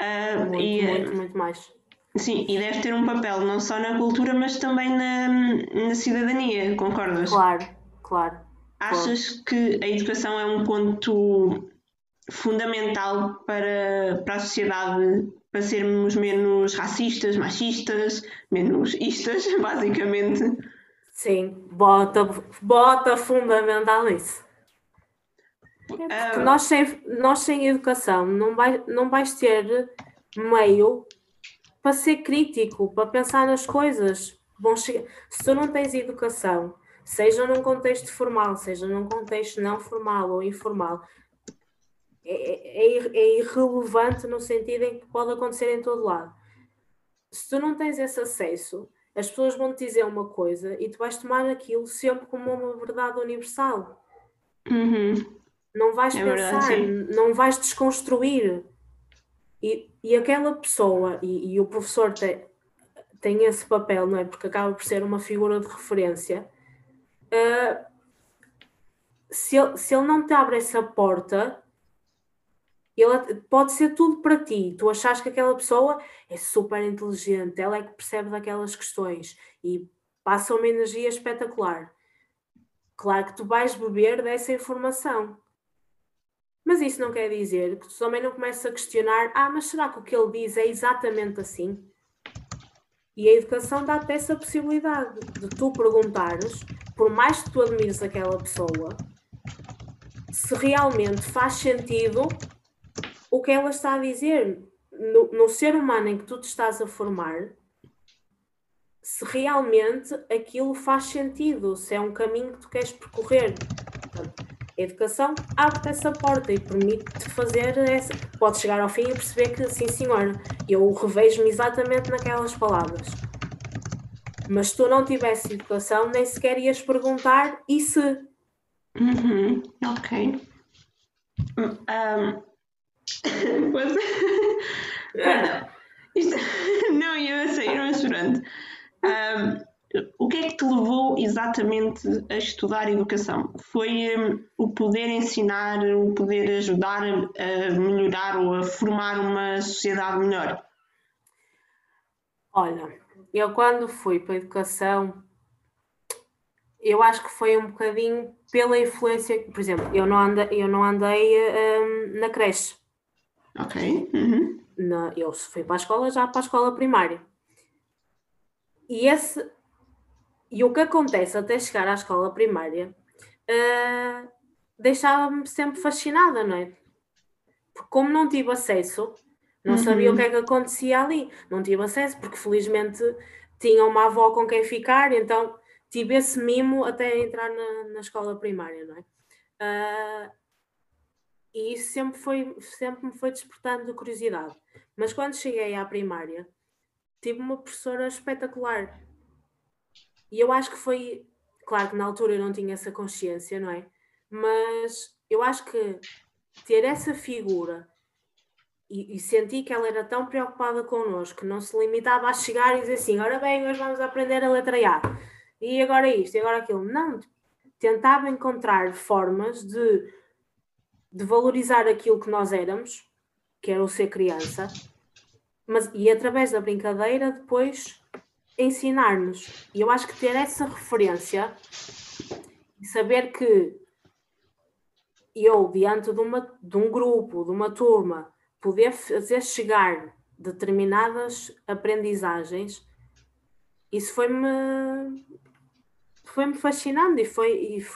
Uh, muito, e, muito, muito mais. Sim, e deve ter um papel não só na cultura, mas também na, na cidadania, concordas? Claro, claro. Achas claro. que a educação é um ponto fundamental para, para a sociedade para sermos menos racistas, machistas, menos istas, basicamente. Sim, bota, bota fundamental isso. É nós, sem, nós sem educação não, vai, não vais ter meio para ser crítico, para pensar nas coisas. Vão chegar, se tu não tens educação, seja num contexto formal, seja num contexto não formal ou informal, é, é, é, irrelevante no sentido em que pode acontecer em todo lado. Se tu não tens esse acesso, as pessoas vão te dizer uma coisa e tu vais tomar aquilo sempre como uma verdade universal. Uhum. Não vais é pensar, verdade, não vais desconstruir. E, e aquela pessoa, e, e o professor tem, tem esse papel, não é? Porque acaba por ser uma figura de referência. Uh, se, ele, se ele não te abre essa porta, ele pode ser tudo para ti. Tu achas que aquela pessoa é super inteligente, ela é que percebe daquelas questões e passa uma energia espetacular. Claro que tu vais beber dessa informação. Mas isso não quer dizer que tu também não comeces a questionar: ah, mas será que o que ele diz é exatamente assim? E a educação dá-te essa possibilidade de tu perguntares, por mais que tu admires aquela pessoa, se realmente faz sentido o que ela está a dizer. no, no ser humano em que tu te estás a formar, se realmente aquilo faz sentido, se é um caminho que tu queres percorrer. Portanto, a educação abre essa porta e permite-te fazer essa. Pode chegar ao fim e perceber que, sim, senhora, eu revejo-me exatamente naquelas palavras. Mas se tu não tivesse educação, nem sequer ias perguntar e se. Uhum, ok. Um, Perdão. Isto... Não, eu sei, não é chorando. Um, o que é que te levou exatamente a estudar educação? Foi um, o poder ensinar, o poder ajudar a melhorar ou a formar uma sociedade melhor? Olha, eu quando fui para a educação, eu acho que foi um bocadinho pela influência, por exemplo, eu não andei, eu não andei um, na creche. Ok. Uhum. Na, eu fui para a escola já para a escola primária. E esse e o que acontece até chegar à escola primária uh, deixava-me sempre fascinada, não é? Porque como não tive acesso, não uhum. sabia o que é que acontecia ali. Não tive acesso, porque felizmente tinha uma avó com quem ficar, então tive esse mimo até entrar na, na escola primária, não é? Uh, e isso sempre, foi, sempre me foi despertando curiosidade. Mas quando cheguei à primária, tive uma professora espetacular. E eu acho que foi, claro que na altura eu não tinha essa consciência, não é? Mas eu acho que ter essa figura e, e senti que ela era tão preocupada connosco, que não se limitava a chegar e dizer assim: ora bem, hoje vamos aprender a letra A, e agora isto, e agora aquilo. Não, tentava encontrar formas de, de valorizar aquilo que nós éramos, que era o ser criança, mas e através da brincadeira depois ensinar-nos. E eu acho que ter essa referência e saber que eu, diante de, uma, de um grupo, de uma turma, poder fazer chegar determinadas aprendizagens, isso foi-me foi-me fascinando e, foi, e,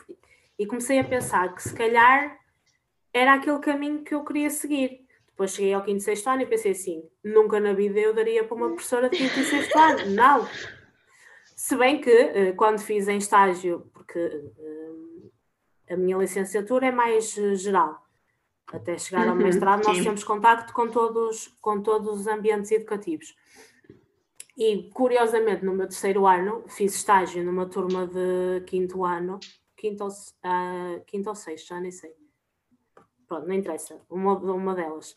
e comecei a pensar que se calhar era aquele caminho que eu queria seguir. Depois cheguei ao quinto e sexto ano e pensei assim: nunca na vida eu daria para uma professora de quinto e sexto ano. Não. Se bem que eh, quando fiz em estágio, porque eh, a minha licenciatura é mais eh, geral, até chegar ao uhum, mestrado, nós temos contacto com todos, com todos os ambientes educativos. E curiosamente, no meu terceiro ano, fiz estágio numa turma de quinto ano, quinto ou, uh, quinto ou sexto, já nem sei. Pronto, não interessa, uma, uma delas.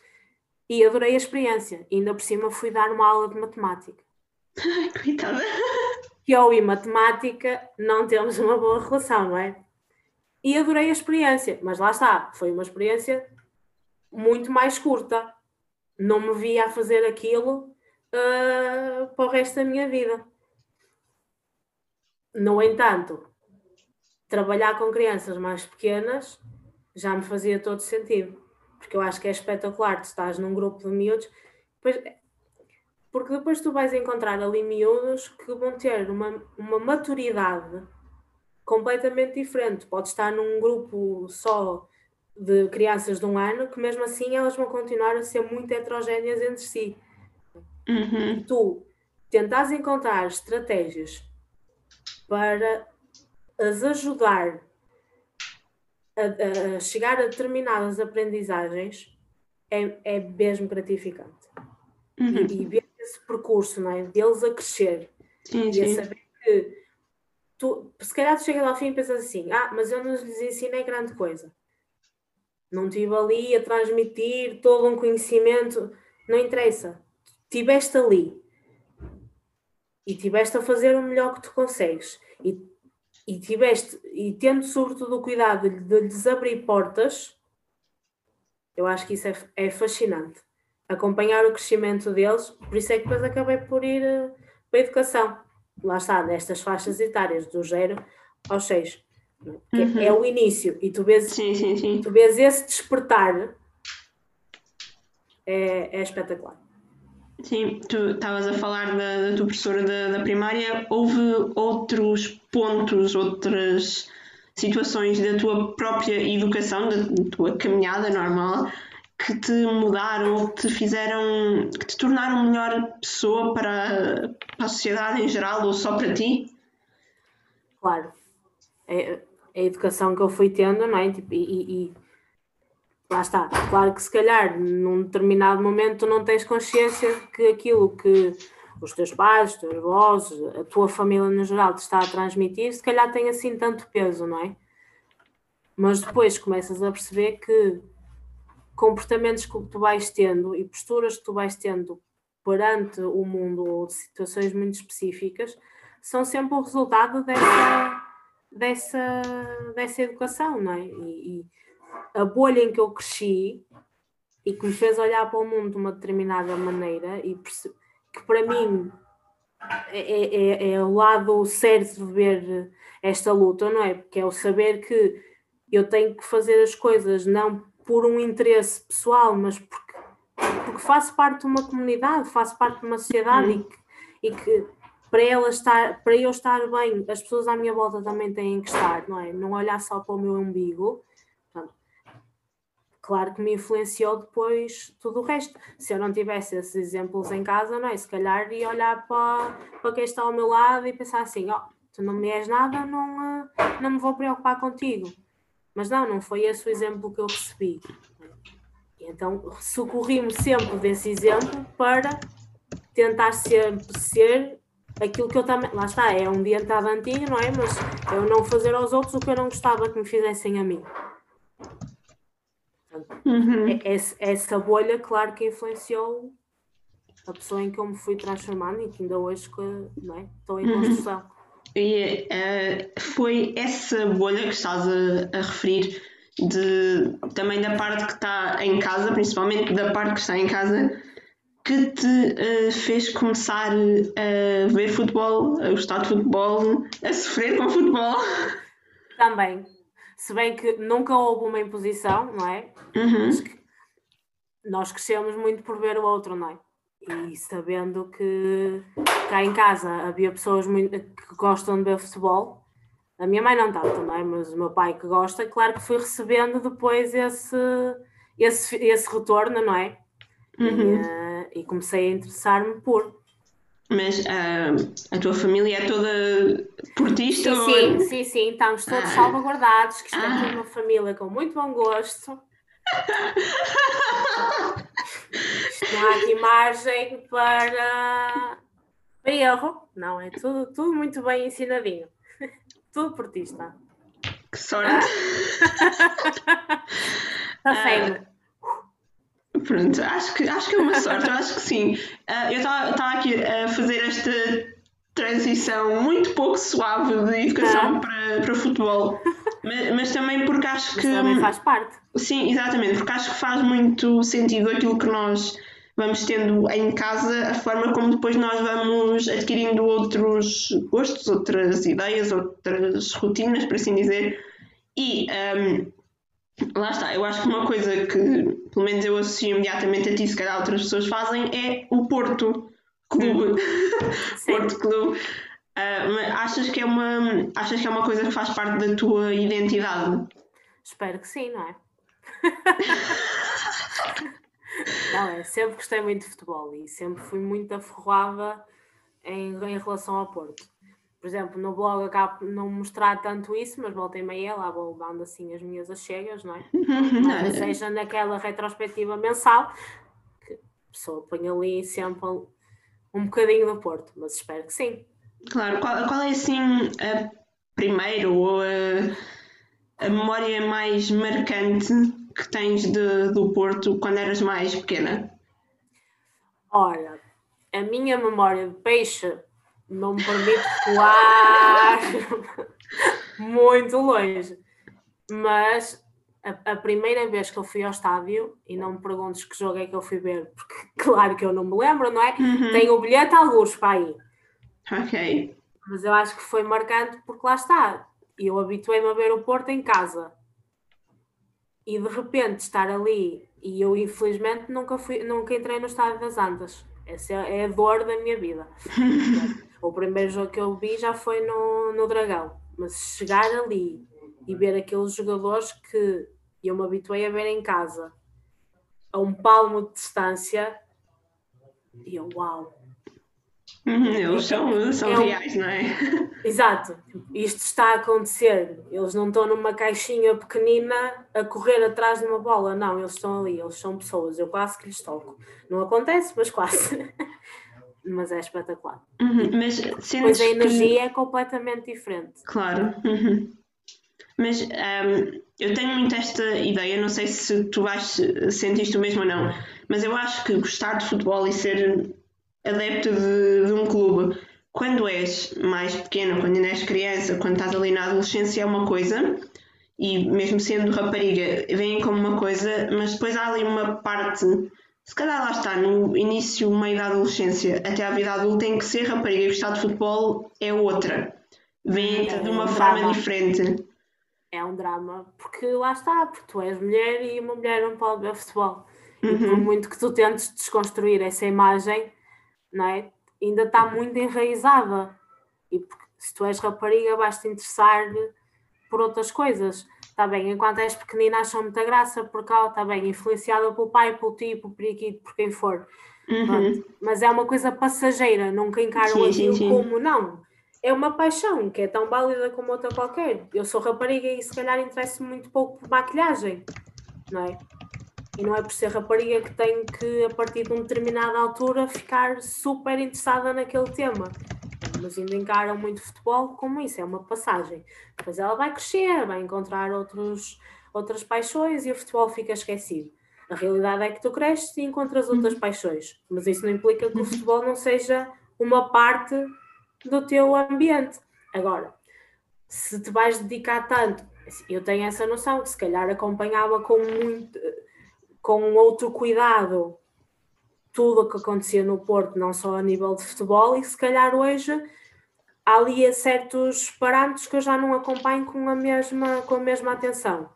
E adorei a experiência. E ainda por cima fui dar uma aula de matemática. Ai, coitada. Que eu e matemática não temos uma boa relação, não é? E adorei a experiência. Mas lá está, foi uma experiência muito mais curta. Não me via a fazer aquilo uh, para o resto da minha vida. No entanto, trabalhar com crianças mais pequenas já me fazia todo sentido porque eu acho que é espetacular, tu estás num grupo de miúdos, depois, porque depois tu vais encontrar ali miúdos que vão ter uma, uma maturidade completamente diferente. Pode estar num grupo só de crianças de um ano, que mesmo assim elas vão continuar a ser muito heterogéneas entre si. Uhum. E tu tentas encontrar estratégias para as ajudar a, a chegar a determinadas aprendizagens é, é mesmo gratificante. Uhum. E, e, ver esse percurso, não é? Deles a crescer. Sim, e a saber que tu, se calhar tu chegas ao fim e pensas assim, ah, mas eu não lhes ensinei grande coisa. Não estive ali a transmitir todo um conhecimento. Não interessa. Tiveste ali. E tiveste a fazer o melhor que tu consegues. E e tiveste, e tendo sobretudo o cuidado de, lhes abrir portas, eu acho que isso é, é, fascinante. Acompanhar o crescimento deles, por isso é que depois acabei por ir uh, para a educação. Lá está, nestas faixas etárias, do 0 aos 6. É, uhum. É, o início, e tu vês, sim, sim, sim. Tu vês esse despertar, é, é espetacular. Sim, tu estavas a falar da, da tua professora da, da, primária. Houve outros pontos, outras situações da tua própria educação, da tua caminhada normal, que te mudaram, que te fizeram, que te tornaram melhor pessoa para, para a sociedade em geral ou só para ti? Claro. É, é a educação que eu fui tendo, não é? Tipo, e, e, lá está. Claro que se calhar num determinado momento não tens consciência de que aquilo que os teus pais, os teus avós, a tua família no geral te está a transmitir, se calhar tem assim tanto peso, não é? Mas depois começas a perceber que comportamentos que tu vais tendo e posturas que tu vais tendo perante o mundo ou de situações muito específicas são sempre o resultado dessa, dessa, dessa educação, não é? E, e a bolha em que eu cresci e que me fez olhar para o mundo de uma determinada maneira e que para mim é, é, é, é o lado certo de ver esta luta, não é? Porque é o saber que eu tenho que fazer as coisas não por um interesse pessoal, mas porque, porque faço parte de uma comunidade, faço parte de uma sociedade uhum. e, que, e que para ela estar, para eu estar bem, as pessoas à minha volta também têm que estar, não é? Não olhar só para o meu umbigo. Claro que me influenciou depois tudo o resto. Se eu não tivesse esses exemplos em casa, não é? Se calhar ia olhar para, para quem está ao meu lado e pensar assim, ó, oh, tu não me és nada, não, eh, não me vou preocupar contigo. Mas não, não foi esse o exemplo que eu recebi. Então socorri-me sempre desse exemplo para tentar sempre ser aquilo que eu também. Lá está, é um diantado antigo, não é? Mas eu não fazer aos outros o que eu não gostava que me fizessem a mim. Uhum. É, é, essa bolha, claro que influenciou a pessoa em que eu me fui transformando e que ainda hoje não é? estou em uhum. construção. Uhum. E uh, foi essa bolha que estás a, a, referir, de, também da parte que está em casa, principalmente da parte que está em casa, que te uh, fez começar a ver futebol, a gostar de futebol, a sofrer com futebol? Também. Se bem que nunca houve uma imposição, não é? Uhum. Nós crescemos muito por ver o outro, não é? e sabendo que cá em casa havia pessoas muito, que gostam de ver futebol, a minha mãe não tanto também, mas o meu pai que gosta, claro que fui recebendo depois esse, esse, esse retorno, não é? Uhum. E, uh, e, comecei a interessar-me por. Mas uh, a tua família é toda portista? Sim, ou... sim, sim, sim, estamos todos ah. salvaguardados, que isto ah. é uma família com muito bom gosto. Não há aqui margem para, para erro. Não, é tudo, tudo muito bem ensinadinho. Tudo por ti está. Que sorte! Está feio. Uh, pronto, acho que, acho que é uma sorte, eu acho que sim. Uh, eu estava aqui a fazer esta transição muito pouco suave de educação ah. para, para futebol, mas, mas, também porque acho que. Também faz parte. Sim, exatamente, porque acho que faz muito sentido aquilo que nós vamos tendo em casa, a forma como depois nós vamos adquirindo outros gostos, outras ideias, outras rotinas, por assim dizer. E um, lá está, eu acho que uma coisa que, pelo menos eu associo imediatamente a ti, se calhar outras pessoas fazem, é o Porto Clube. Porto Clube. Uh, achas, que é uma, achas que é uma coisa que faz parte da tua identidade? Espero que sim, não é? Não, é, sempre gostei muito de futebol e sempre fui muito aferroada em, em relação ao Porto. Por exemplo, no blog acabo de não mostrar tanto isso, mas voltei meia lá vou dando assim as minhas achegas, não é? Não, seja naquela retrospectiva mensal, que a pessoa põe ali sempre um bocadinho do Porto, mas espero que sim. Claro, qual, qual é assim a primeira ou a, a memória mais marcante que tens de, do Porto quando eras mais pequena? Olha, a minha memória de peixe não me permite voar muito longe. Mas a, a, primeira vez que eu fui ao estádio, e não me perguntes que jogo é que eu fui ver, porque claro que eu não me lembro, não é? Uhum. Tenho o bilhete alguns para aí. Ok. Mas eu acho que foi marcante porque lá está. Eu habituei-me a ver o Porto em casa e de repente estar ali e eu infelizmente nunca fui nunca entrei no estádio das Antas essa é a dor da minha vida o primeiro jogo que eu vi já foi no, no Dragão mas chegar ali e ver aqueles jogadores que eu me habituei a ver em casa a um palmo de distância. E eu, uau! Uhum, eles são, são é um... reais, não é? Exato, isto está a acontecer. Eles não estão numa caixinha pequenina a correr atrás de uma bola, não, eles estão ali, eles são pessoas. Eu quase que lhes toco. Não acontece, mas quase. mas é espetacular. Uhum, mas pois a energia que... é completamente diferente. Claro. Uhum. Mas um, eu tenho muito esta ideia, não sei se tu vais sentir isto mesmo ou não, mas eu acho que gostar de futebol e ser adepto de, de um clube quando és mais pequena, quando ainda és criança, quando estás ali na adolescência é uma coisa, e mesmo sendo rapariga, vem como uma coisa, mas depois há ali uma parte, se calhar lá está, no início, meio da adolescência, até à vida adulta, em que ser rapariga e gostar de futebol é outra. Vem é de uma forma drama. diferente. É um drama, porque lá está, porque tu és mulher e uma mulher não pode ver futebol. Uhum. E por uhum. muito que tu tentes desconstruir essa imagem, não é? ainda está muito enraizada. E se tu és rapariga, vais-te interessar por outras coisas. Está bem, enquanto és pequenina acham muita graça por cá, está bem, influenciada pelo pai, pelo tio, pelo periquito, por quem for. Uhum. Mas é uma coisa passageira, nunca encaram aquilo como não. É uma paixão que é tão válida como outra qualquer. Eu sou rapariga e se calhar interesso muito pouco por maquilhagem, não é? E não é por ser rapariga que tenho que, a partir de uma determinada altura, ficar super interessada naquele tema. Mas ainda encaram muito futebol como isso, é uma passagem. Depois ela vai crescer, vai encontrar outros, outras paixões e o futebol fica esquecido. A realidade é que tu cresces e encontras outras paixões, mas isso não implica que o futebol não seja uma parte do teu ambiente. Agora, se te vais dedicar tanto, eu tenho essa noção que se calhar acompanhava com muito com outro cuidado tudo o que acontecia no Porto, não só a nível de futebol, e se calhar hoje há ali certos parâmetros que eu já não acompanho com a mesma, com a mesma atenção.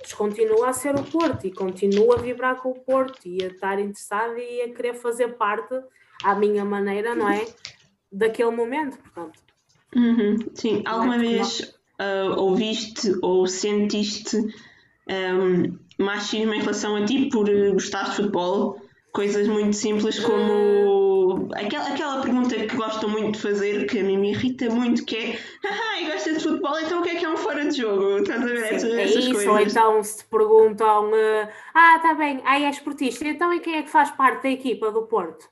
Mas continua a ser o Porto e continua a vibrar com o Porto e a estar interessado e a querer fazer parte, à minha maneira, não é? Daquele momento, portanto. Uhum, sim, alguma é vez uh, ouviste ou sentiste um, machismo em relação a ti por gostar de futebol. Coisas muito simples como aquela, aquela pergunta que gostam muito de fazer, que a mim me irrita muito, que é ah, gosta de futebol, então o que é que é um fora de jogo? Estás a ver essas, é isso, coisas? ou então se te perguntam ah, está bem, aí é esportista, então e quem é que faz parte da equipa do Porto?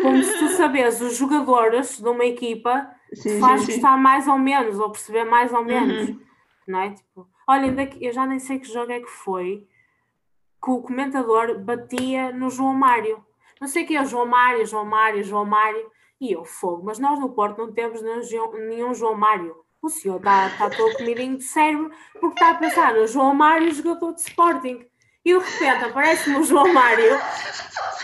Como se tu sabes os jogadores de uma equipa sim, te faz sim, gostar sim. mais ou menos, ou perceber mais ou menos, uhum. não é? Tipo, Olha, eu já nem sei que jogo é que foi que o comentador batia no João Mário. Não sei que é o João Mário, João Mário, João Mário. E eu, fogo, mas nós no Porto não temos nenhum João Mário. O senhor está tá todo comidinho de cérebro porque está a pensar no João Mário, jogador de Sporting. E de repente aparece-me o João Mário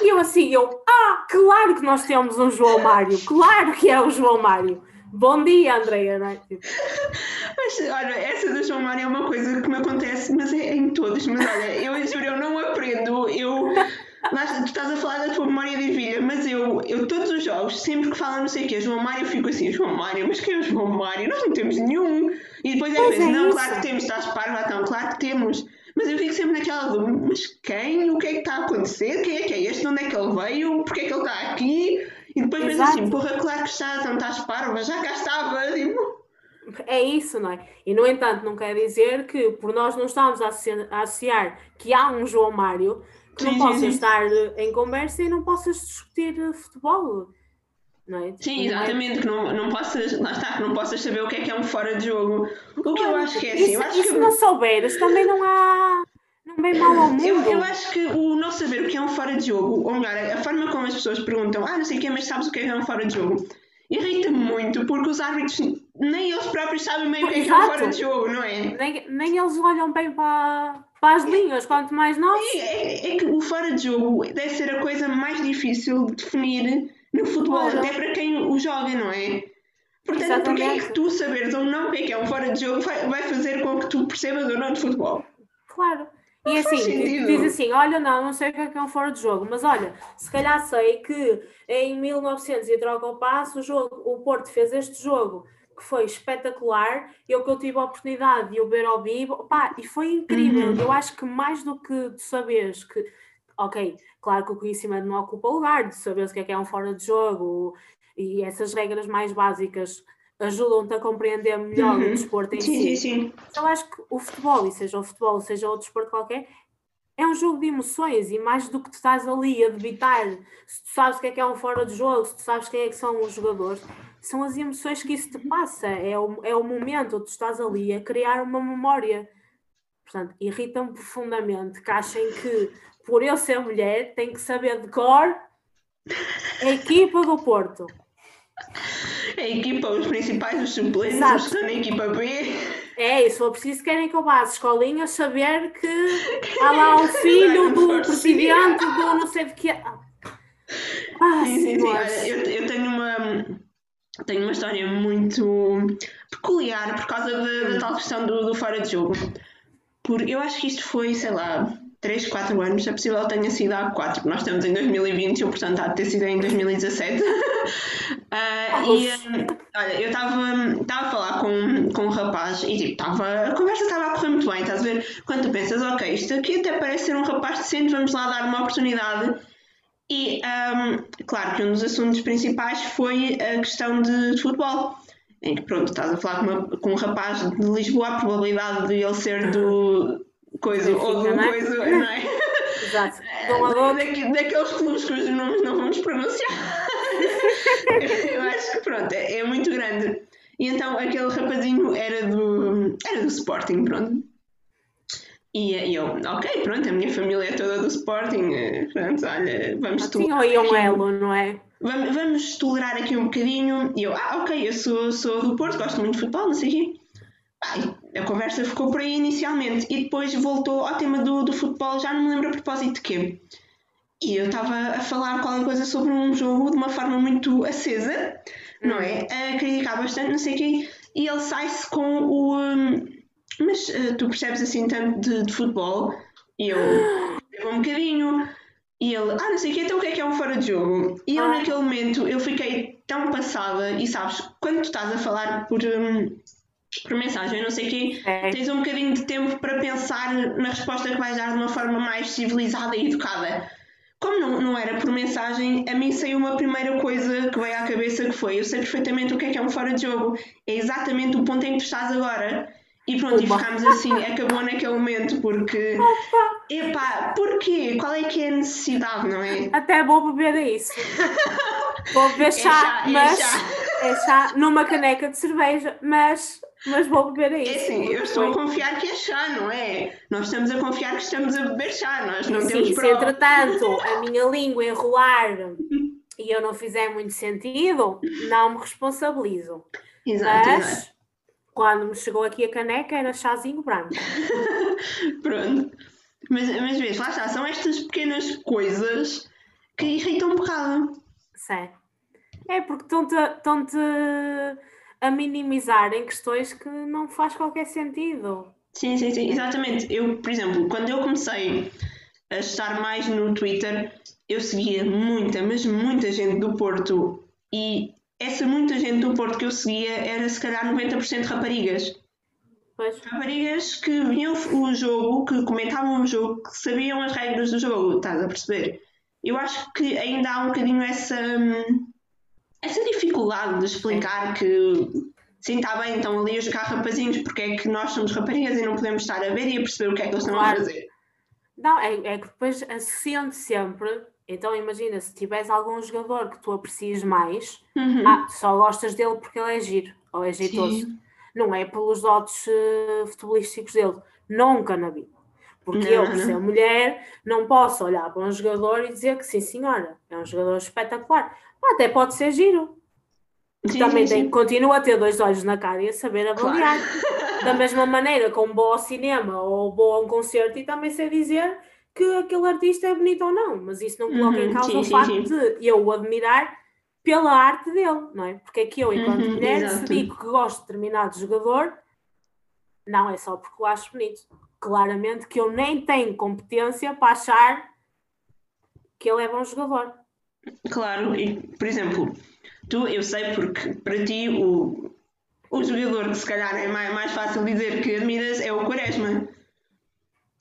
e eu assim, eu, ah, claro que nós temos um João Mário, claro que é o João Mário. Bom dia, Andreia, é? Mas olha, essa do João Mário é uma coisa que me acontece, mas é em todos. Mas olha, eu juro, eu não aprendo. Eu. tu estás a falar da tua memória de ervilha, mas eu, eu todos os jogos, sempre que falam não sei o que, João Mário, eu fico assim, João Mário, mas quem é o João Mário? Nós não temos nenhum. E depois às vezes, é não, isso. claro que temos, estás parva, então, claro que temos. Mas eu fico sempre naquela dúvida, mas quem? O que é que está a acontecer? Quem é que é este? De onde é que ele veio? Porquê é que ele está aqui? E depois penso assim, porra, claro que está, então estás parva, já cá estava, tipo... É isso, não é? E no entanto, não quer dizer que por nós não estamos a associar que há um João Mário que sim, não possa estar em conversa e não possas discutir futebol. Não é? Sim, exatamente, que não, não possas, lá está, que não possas saber o que é que é um fora de jogo. O que eu acho que é assim. Isso, acho e se não souberes, também não há. Não vem mal ao mundo. Eu, eu acho que o não saber o que é um fora de jogo, ou melhor, a forma como as pessoas perguntam, ah, não sei o que, mas sabes o que é um fora de jogo, irrita-me muito, porque os árbitros nem eles próprios sabem meio o que é, que é um fora de jogo, não é? Nem, nem eles olham bem para, para as linhas, quanto mais nós. É, é, é, que o fora de jogo deve ser a coisa mais difícil de definir no futebol, claro. até para quem o joga, não é? Portanto, porque é que tu saberes ou não o que é é um fora de jogo vai, vai fazer com que tu percebas ou não de futebol? Claro. E assim, diz assim: olha, não, não sei o que é que é um fora de jogo, mas olha, se calhar sei que em 1900 e troca o passo, o, jogo, o Porto fez este jogo que foi espetacular, eu que eu tive a oportunidade de o ver ao vivo, pá, e foi incrível. Uhum. Eu acho que mais do que tu saberes que, ok, claro que o conhecimento não ocupa lugar, de saberes o que é que é um fora de jogo e essas regras mais básicas ajudam-te a compreender melhor uhum. o desporto em sim, si. Sim, sim. Eu acho que o futebol, e seja o futebol, seja outro desporto qualquer, é um jogo de emoções e mais do que tu estás ali a debitar, se tu sabes o que é que é um fora de jogo, se tu sabes quem é que são os jogadores, são as emoções que isso te passa, é o, é o momento onde tu estás ali a criar uma memória. Portanto, irritam-me profundamente que achem que por eu ser mulher tem que saber de cor a equipa do Porto. A equipa, os principais, os suplentes, Exato. os que estão na equipa B. É, e se for preciso, querem que eu vá às escolinhas saber que há lá um filho do presidente do não sei de que. Ah, sim, sim, sim. Eu, eu tenho uma tenho uma história muito peculiar por causa da, da tal questão do, do, fora de jogo. Por, eu acho que isto foi, sei lá, 3, 4 anos, é possível que tenha sido há 4, nós estamos em 2020, eu, portanto, há de ter sido em 2017. uh, e, um, olha, eu estava a falar com, com um rapaz e, tipo, tava, a conversa estava a correr muito bem, estás a ver? Quando tu pensas, ok, isto aqui até parece ser um rapaz decente, vamos lá dar uma oportunidade. E, um, claro que um dos assuntos principais foi a questão de, de futebol em que pronto, estás a falar com, uma, com, um rapaz de Lisboa, a probabilidade de ele ser do, coisa ou do é? coisa, não é? Exato. Daqui, daqueles clubes cujos nomes não vamos pronunciar. eu acho que pronto, é, é, muito grande. E então aquele rapazinho era do, era do Sporting, pronto. E, e eu, ok, pronto, a minha família é toda do Sporting, eh, pronto, olha, vamos tolerar. Sim, um elo, não é? Vamos, vamos tolerar aqui um bocadinho. E eu, ah, ok, eu sou, sou do Porto, gosto muito de futebol, não sei o quê a conversa ficou por aí inicialmente e depois voltou ao tema do, do futebol, já não me lembro a propósito de quê. E eu estava a falar qualquer coisa sobre um jogo de uma forma muito acesa, não é? A criticar bastante, não sei o quê, e ele sai-se com o. Um, mas uh, tu percebes assim tanto de, de futebol? E eu. um bocadinho. E ele, ah, não sei o quê, então o que é que é um fora de jogo? E eu, ah. naquele momento, eu fiquei tão passada, e sabes, quando tu estás a falar por. Um, por mensagem, não sei o quê, é. tens um bocadinho de tempo para pensar na resposta que vais dar de uma forma mais civilizada e educada. Como não, não era por mensagem, a mim saiu uma primeira coisa que veio à cabeça que foi, eu sei perfeitamente o que é que é um fora de jogo, é exatamente o ponto em que tu estás agora. E pronto, Opa. e ficámos assim, acabou naquele momento, porque. Opa. Epá, porquê? Qual é que é a necessidade, não é? Até vou beber isso. vou beber chá, é chá mas. É chá. É chá numa caneca de cerveja, mas mas vou beber isso. É sim, eu estou a confiar que é chá, não é? Nós estamos a confiar que estamos a beber chá, nós não sim, temos se entretanto a minha língua enrolar e eu não fizer muito sentido, não me responsabilizo. Exato, Mas exato. quando me chegou aqui a caneca era chazinho branco. Pronto. Mas, mas vês, lá está, são estas pequenas coisas que irritam um bocado. Sim. É porque estão-te a minimizar em questões que não faz qualquer sentido. Sim, sim, sim, exatamente. Eu, por exemplo, quando eu comecei a estar mais no Twitter, eu seguia muita, mas muita gente do Porto e essa muita gente do Porto que eu seguia era se calhar 90% raparigas. Pois. Raparigas que viam o jogo, que comentavam o jogo, que sabiam as regras do jogo, estás a perceber? Eu acho que ainda há um bocadinho essa. Hum, essa dificuldade de explicar que sim, está bem, então ali a jogar rapazinhos, porque é que nós somos raparigas e não podemos estar a ver e a perceber o que é que eles estão claro. a fazer. Não, é, é que depois associam sempre. Então imagina, se tiveres algum jogador que tu aprecies mais, uhum. ah, só gostas dele porque ele é giro ou é jeitoso. Sim. Não é pelos dotes uh, futebolísticos dele. Nunca na vida. Porque não, eu, por ser mulher, não posso olhar para um jogador e dizer que sim, senhora, é um jogador espetacular. Até pode ser giro. Sim, Também sim, tem, sim. continua a ter dois olhos na cara e a saber avaliar. Claro. Da mesma maneira, com um bom cinema ou bom a um concerto, e também sei dizer que aquele artista é bonito ou não, mas isso não coloca uhum, em causa o facto de eu o admirar pela arte dele, não é? Porque é que eu, enquanto uhum, mulher, exato. se digo que gosto de determinado jogador, não é só porque o acho bonito. Claramente que eu nem tenho competência para achar que ele é bom jogador. Claro, e por exemplo, tu, eu sei porque para ti o, o jogador que se calhar é mais, mais fácil dizer que admiras é o Quaresma.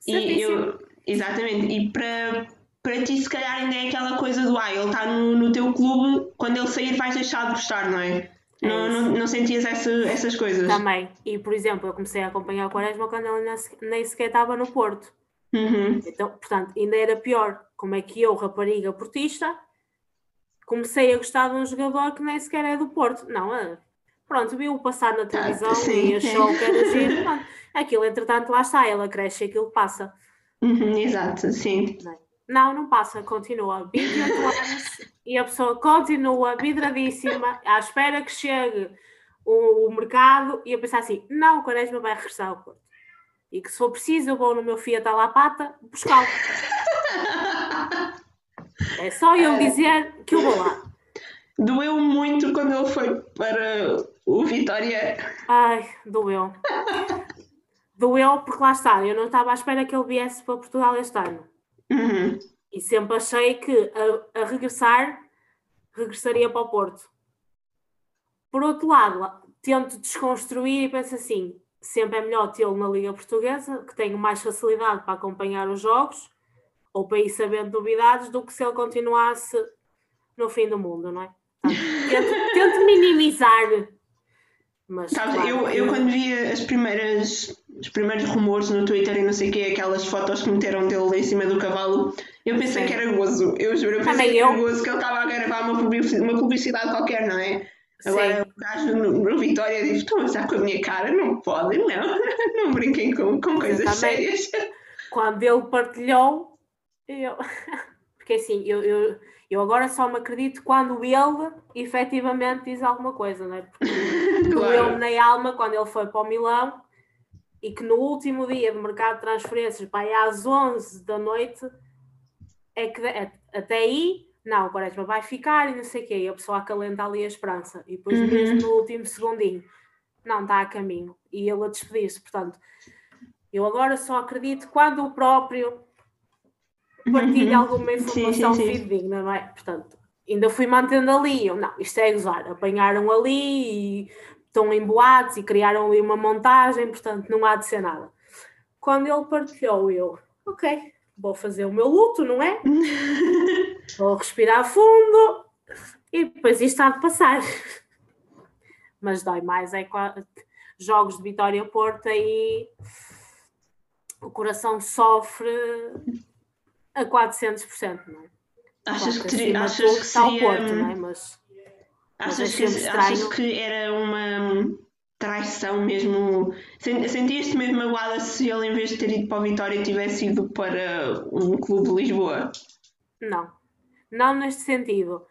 E eu, exatamente, e para, para ti se calhar ainda é aquela coisa do ah, ele está no, no teu clube, quando ele sair vais deixar de gostar, não é? É não, não, não, sentias essa, essas coisas? Também. E, por exemplo, eu comecei a acompanhar o Quaresma quando ele nem sequer estava no Porto. Uhum. Então, portanto, ainda era pior. Como é que eu, rapariga portista, comecei a gostar de um jogador que nem sequer é do Porto? Não, é, pronto, viu passar na televisão ah, e achou que era giro. Pronto. Aquilo, entretanto, lá está, ela cresce e aquilo passa. Uhum, exato, sim. Não, não passa, continua. 28 anos e a pessoa continua vidradíssima à espera que chegue o, o mercado e a pensar assim: não, o Quaresma vai regressar ao Porto. E que se for preciso, eu vou no meu Fiat à pata buscá-lo. é só eu dizer que eu vou lá. Doeu muito quando ele foi para o Vitória. Ai, doeu. doeu porque lá está, eu não estava à espera que ele viesse para Portugal este ano. Uhum. E sempre achei que a, a, regressar, regressaria para o Porto. Por outro lado, tento desconstruir e penso assim: sempre é melhor tê-lo na Liga Portuguesa, que tenho mais facilidade para acompanhar os jogos ou para ir sabendo novidades do que se ele continuasse no fim do mundo, não é? tento, tento minimizar. Mas, claro, eu, eu quando via as primeiras os primeiros rumores no Twitter e não sei o que, aquelas fotos que meteram dele em cima do cavalo, eu pensei Sim. que era gozo. Eu juro, eu pensei que era gozo, que ele estava a gravar uma publicidade, qualquer, não é? Agora Sim. o gajo no, no Vitória diz: Estão a usar com a minha cara? Não podem, não. Não brinquem com, com coisas sérias. Quando ele partilhou, eu. Porque assim, eu, eu, eu agora só me acredito quando ele efetivamente diz alguma coisa, não é? Porque claro. doeu-me na alma quando ele foi para o Milão e que no último dia do mercado de transferências, pá, é às 11 da noite, é que é, até aí, não, o Quaresma vai ficar e não sei o quê, e a pessoa acalenta ali a esperança, e depois uhum. mesmo no último segundinho, não, está a caminho, e ele a despedir-se, portanto, eu agora só acredito quando o próprio partilha uhum. alguma informação fidedigna, não é? Portanto, ainda fui mantendo ali, eu, não, isto é gozar, apanharam ali e estão em boates e criaram ali uma montagem, portanto não há de ser nada. Quando ele partilhou, eu, ok, vou fazer o meu luto, não é? vou respirar fundo e depois isto há de passar. Mas dói mais, é jogos de Vitória Porto aí o coração sofre a 400%, não é? Achas que, teria, achas que seria... Porto, não é? Mas Achas que, achas que era uma traição mesmo? Sentias-te mesmo magoada se ele, em vez de ter ido para a Vitória, tivesse ido para um clube de Lisboa? Não. Não neste sentido.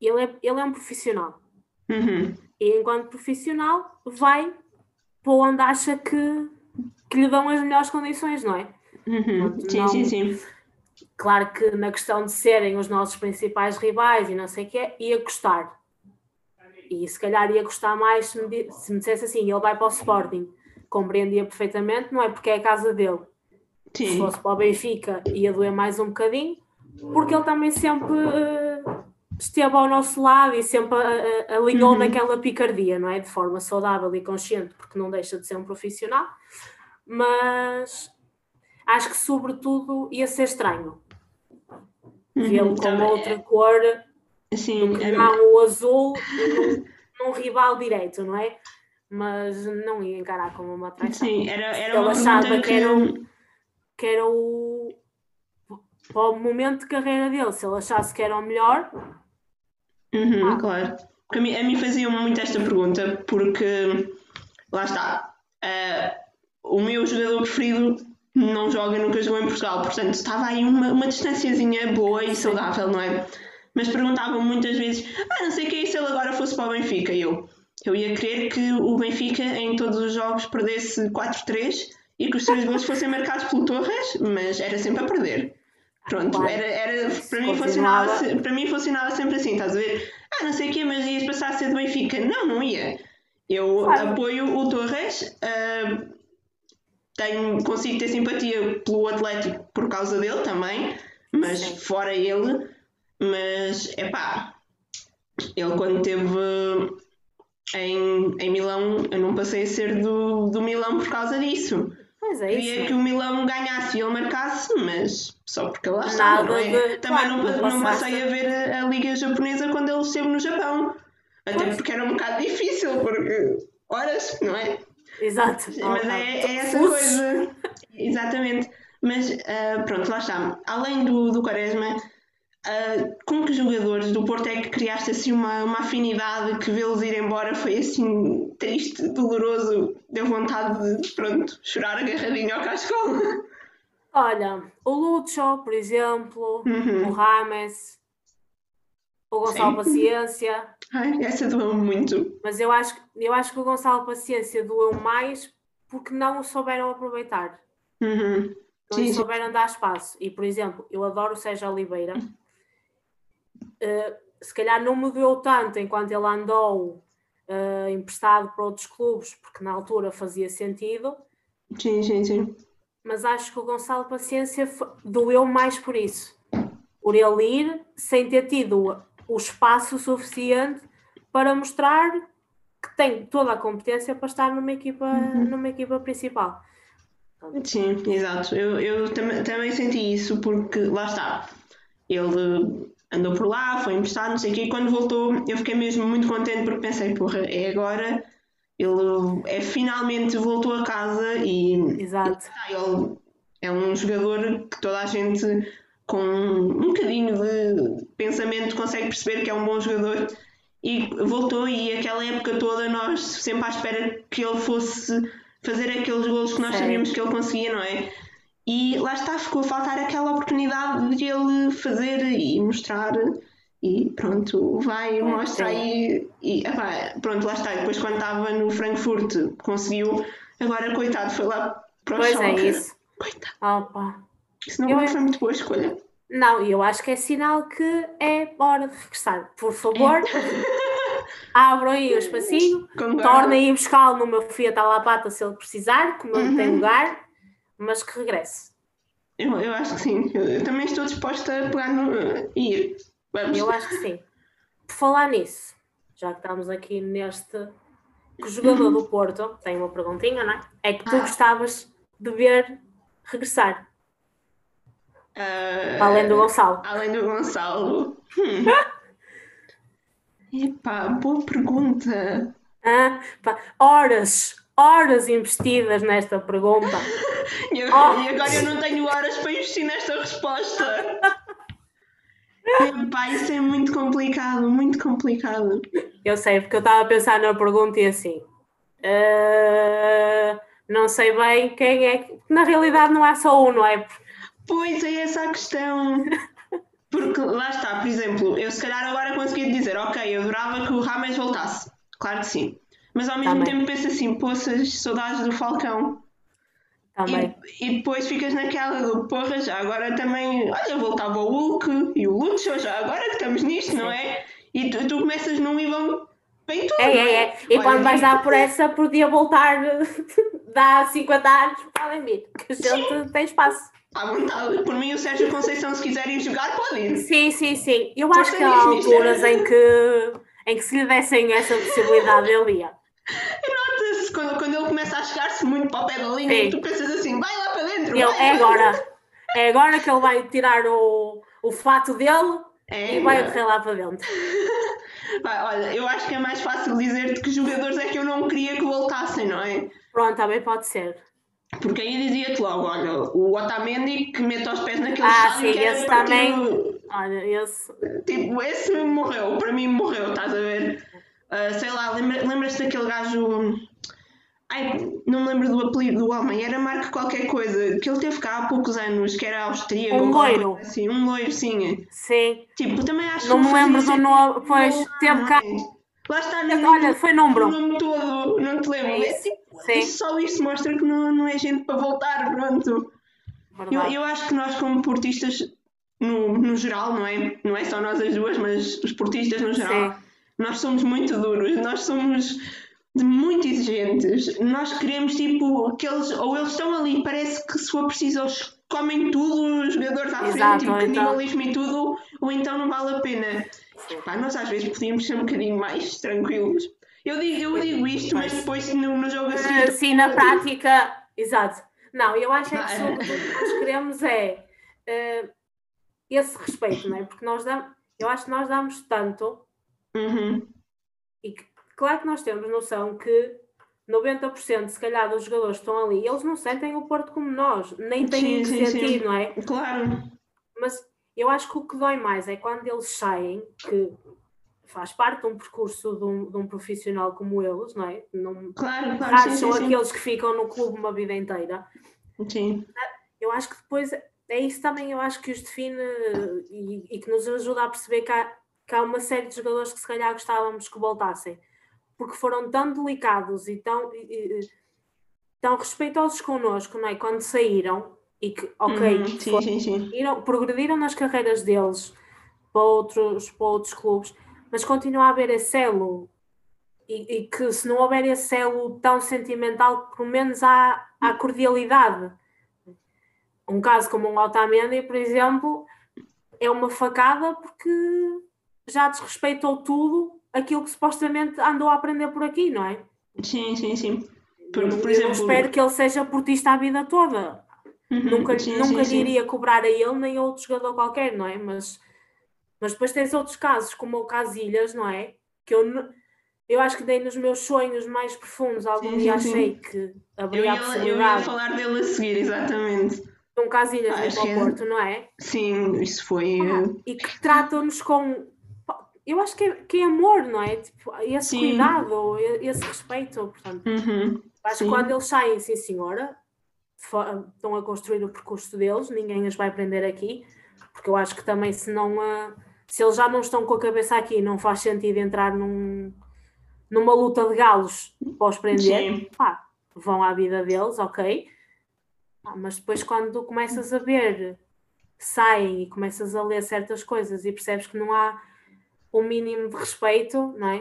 Ele é, ele é um profissional. Uhum. E enquanto profissional, vai para onde acha que, que lhe dão as melhores condições, não é? Uhum. Sim, não... sim, sim. Claro que na questão de serem os nossos principais rivais e não sei o que é, ia gostar e se calhar ia gostar mais se me, se me dissesse assim, ele vai para o Sporting, compreendia perfeitamente, não é porque é a casa dele. Sim. Se fosse para o Benfica ia doer mais um bocadinho, porque ele também sempre uh, esteve ao nosso lado e sempre uh, alinhou uhum. naquela picardia, não é? De forma saudável e consciente, porque não deixa de ser um profissional, mas acho que sobretudo ia ser estranho vê-lo com outra é. cor Sim, era... não o azul num, num, rival direito, não é? Mas não ia encarar como uma traição. Sim, era, era uma achava que, era, o, que era o para o momento de carreira dele, se ele achasse que era o melhor. Uhum, ah. Claro. Porque a mim, a mim faziam muito esta pergunta, porque lá está. Uh, o meu jogador preferido não joga, nunca jogou em Portugal, portanto estava aí uma, uma distanciazinha boa e saudável, não é? mas perguntavam muitas vezes: ah, não sei o que é se ele agora fosse para o Benfica. E eu, eu ia querer que o Benfica em todos os jogos perdesse 4-3 e que os três gols fossem marcados pelo Torres, mas era sempre a perder. Pronto, era, era, para, mim funcionava, para mim funcionava sempre assim, estás a ver? Ah, não sei o quê, mas ias passar a ser do Benfica. Não, não ia. Eu claro. apoio o Torres, uh, tenho, consigo ter simpatia pelo Atlético por causa dele também, mas Sim. fora ele, mas, é pá, ele quando teve em, em Milão eu não passei a ser do, do Milão por causa disso. Pois é Queria isso. que o Milão ganhasse e ele marcasse, mas só porque lá Nada não é? de- Também claro, não, não passei a ver a, a Liga Japonesa quando ele esteve no Japão. Até Pois. porque era um bocado difícil, porque horas, não é? Exato. Mas é, é essa coisa. Exatamente. Mas ah, pronto, lá está. Além do, do Quaresma, ah, com que jogadores do Porto é que criaste assim uma, uma afinidade que vê-los ir embora foi assim triste, doloroso, deu vontade de pronto, chorar agarradinho ao cascola? Olha, o Lucho, por exemplo, Uhum. o Rames, o Gonçalo Sim. Paciência, Ai, essa doeu muito. mas eu acho, eu acho que o Gonçalo Paciência doeu mais porque não o souberam aproveitar. Uhum. Não Sim, souberam dar espaço. E, por exemplo, eu adoro o Sérgio Oliveira. Uh, se calhar não me doeu tanto enquanto ele andou uh, emprestado para outros clubes, porque na altura fazia sentido, Sim, sim, sim. mas acho que o Gonçalo Paciência doeu mais por isso. Por ele ir sem ter tido o espaço suficiente para mostrar que tem toda a competência para estar numa equipa, numa equipa principal. Sim, exato. Eu, eu tam também senti isso porque lá está. Ele andou por lá, foi emprestado, não sei o quê, e quando voltou eu fiquei mesmo muito contente porque pensei, porra, é agora. Ele é finalmente voltou a casa e Exato. ah, ele é um jogador que toda a gente com um bocadinho de pensamento consegue perceber que é um bom jogador e voltou e aquela época toda nós sempre à espera que ele fosse fazer aqueles gols que nós sabíamos que ele conseguia, não é? E lá está, ficou a faltar aquela oportunidade de ele fazer e mostrar e pronto, vai, mostra aí e epá, pronto, lá está. E depois quando estava no Frankfurt conseguiu, agora coitado, foi lá para o Pois é Schalke. isso. Coitado, Opa. Isso não, Eu não é- foi muito boa escolha. Não, e eu acho que é sinal que é hora de regressar. Por favor, abram aí o espacinho, tornem ir buscá-lo no meu Fiat Alapata se ele precisar, como ele tem Uhum. lugar, mas que regresse. Eu, eu acho que sim. Eu, eu também estou disposta a pegar no. ir. Vamos. Eu acho que sim. Por falar nisso, já que estamos aqui neste. Que o jogador do Porto tem uma perguntinha, não é? É que tu Ah. gostavas de ver regressar, Ah, além do Gonçalo. Além do Gonçalo. Hum. Epá, boa pergunta. Pá, horas, horas investidas nesta pergunta. E, eu- Oh. e agora eu não tenho horas para investir nesta resposta. Epá, isso é muito complicado, muito complicado. Eu sei, porque eu estava a pensar na pergunta e assim. "Ah, não sei bem quem é. Na realidade, não há só um, não é? Pois é essa a questão. Porque lá está, por exemplo, eu se calhar agora conseguia dizer, ok, eu adorava que o Rames voltasse. Claro que sim. Mas ao mesmo Também. tempo penso assim, poças, saudades do Falcão. Também. E, e depois ficas naquela do porra, já agora também, olha, voltava o Hulk e o Lucho, já agora que estamos nisto, não é? E tu, tu começas num vão bem tudo. É, não é, é. E Olha, quando vais dar por essa, podia voltar dá 50 anos, podem vir, que a gente tem espaço. À vontade. Por mim, o Sérgio Conceição, se quiserem jogar, pode ir. Sim, sim, sim. Eu acho que há alturas em que, em que se lhe dessem essa possibilidade, ele ia. Nota-se quando, quando ele começa a chegar-se muito para o pé da linha tu pensas assim, vai lá para dentro. Ele, é agora. É agora que ele vai tirar o, o fato dele É, e vai correr lá para dentro. Vai, olha, eu acho que é mais fácil dizer-te que jogadores é que eu não queria que voltassem, não é? Pronto, também pode ser. Porque aí dizia-te logo, olha, o Otamendi que mete os pés naquele Ah, sim, que esse também. Olha, esse. Tipo, esse morreu, para mim morreu, estás a ver? Ah, sei lá, lembra- lembras-te daquele gajo. Ai, não me lembro do apelido do homem, era Marco qualquer coisa, que ele teve cá há poucos anos, que era austríaco. Um loiro. Assim, um loiro, sim. Sim. Tipo, também acho Não que me fazia lembro do nome. Pois, Não, teve cá. não é. Lá está, nem Olha, foi o nome todo, não te lembro. É É isso. tipo, Sim. Só isso mostra que não, não é gente para voltar, pronto. Eu, eu acho que nós, como portistas, no, no geral, não é? Não é só nós as duas, mas os portistas no geral, Sim. nós somos muito duros, nós somos muito exigentes. Nós queremos, tipo, que eles, ou eles estão ali, parece que se for preciso, eles comem tudo, os jogadores à Exato, frente, tipo, então- canibalismo e tudo, ou então não vale a pena. Pá, nós às vezes podíamos ser um bocadinho mais tranquilos. Eu digo, eu digo isto, mas depois no, no jogo a seguir. Uh, sim, na prática, exato. Não, eu acho é que o que nós queremos é uh, esse respeito, não é? Porque nós damos, eu acho que nós damos tanto uhum. e que, claro que nós temos noção que 90% se calhar dos jogadores que estão ali, eles não sentem o Porto como nós, nem têm sim, que sentir, não é? Claro. Mas eu acho que o que dói mais é quando eles saem, que faz parte de um percurso de um, de um profissional como eles, não é? Não, claro, claro. Sim, são aqueles que ficam no clube uma vida inteira. Sim. Eu acho que depois é isso também, eu acho que os define e, e que nos ajuda a perceber que há, que há uma série de jogadores que se calhar gostávamos que voltassem, porque foram tão delicados e tão, e, tão respeitosos connosco, não é? Quando saíram e que, ok, uhum, sim, sim, sim. Iram, progrediram nas carreiras deles para outros, para outros clubes, mas continua a haver esse elo e, e, que se não houver esse elo tão sentimental, pelo menos há, há cordialidade. Um caso como um Otamendi, por exemplo, é uma facada porque já desrespeitou tudo aquilo que supostamente andou a aprender por aqui, não é? Sim, sim, sim. Por, por exemplo... Eu espero que ele seja portista a vida toda. Uhum, nunca sim, nunca sim, iria sim. cobrar a ele nem a outro jogador qualquer, não é? Mas, mas depois tens outros casos, como o Casilhas, não é? Que eu, eu acho que dei nos meus sonhos mais profundos algum dia achei que haveria eu ia, eu ia falar dele a seguir, exatamente. Um Casilhas no Porto, não é? Sim, isso foi. Ah, e que tratam-nos com eu acho que é, que é amor, não é? Tipo, esse sim. cuidado, esse respeito, portanto. Uhum. Acho que quando eles saem, sim senhora, estão a construir o percurso deles, ninguém os vai prender aqui, porque eu acho que também se não uh, se eles já não estão com a cabeça aqui, não faz sentido entrar num, numa luta de galos para os prender, pá, vão à vida deles, ok. mas depois quando começas a ver, saem e começas a ler certas coisas e percebes que não há o mínimo de respeito, não é?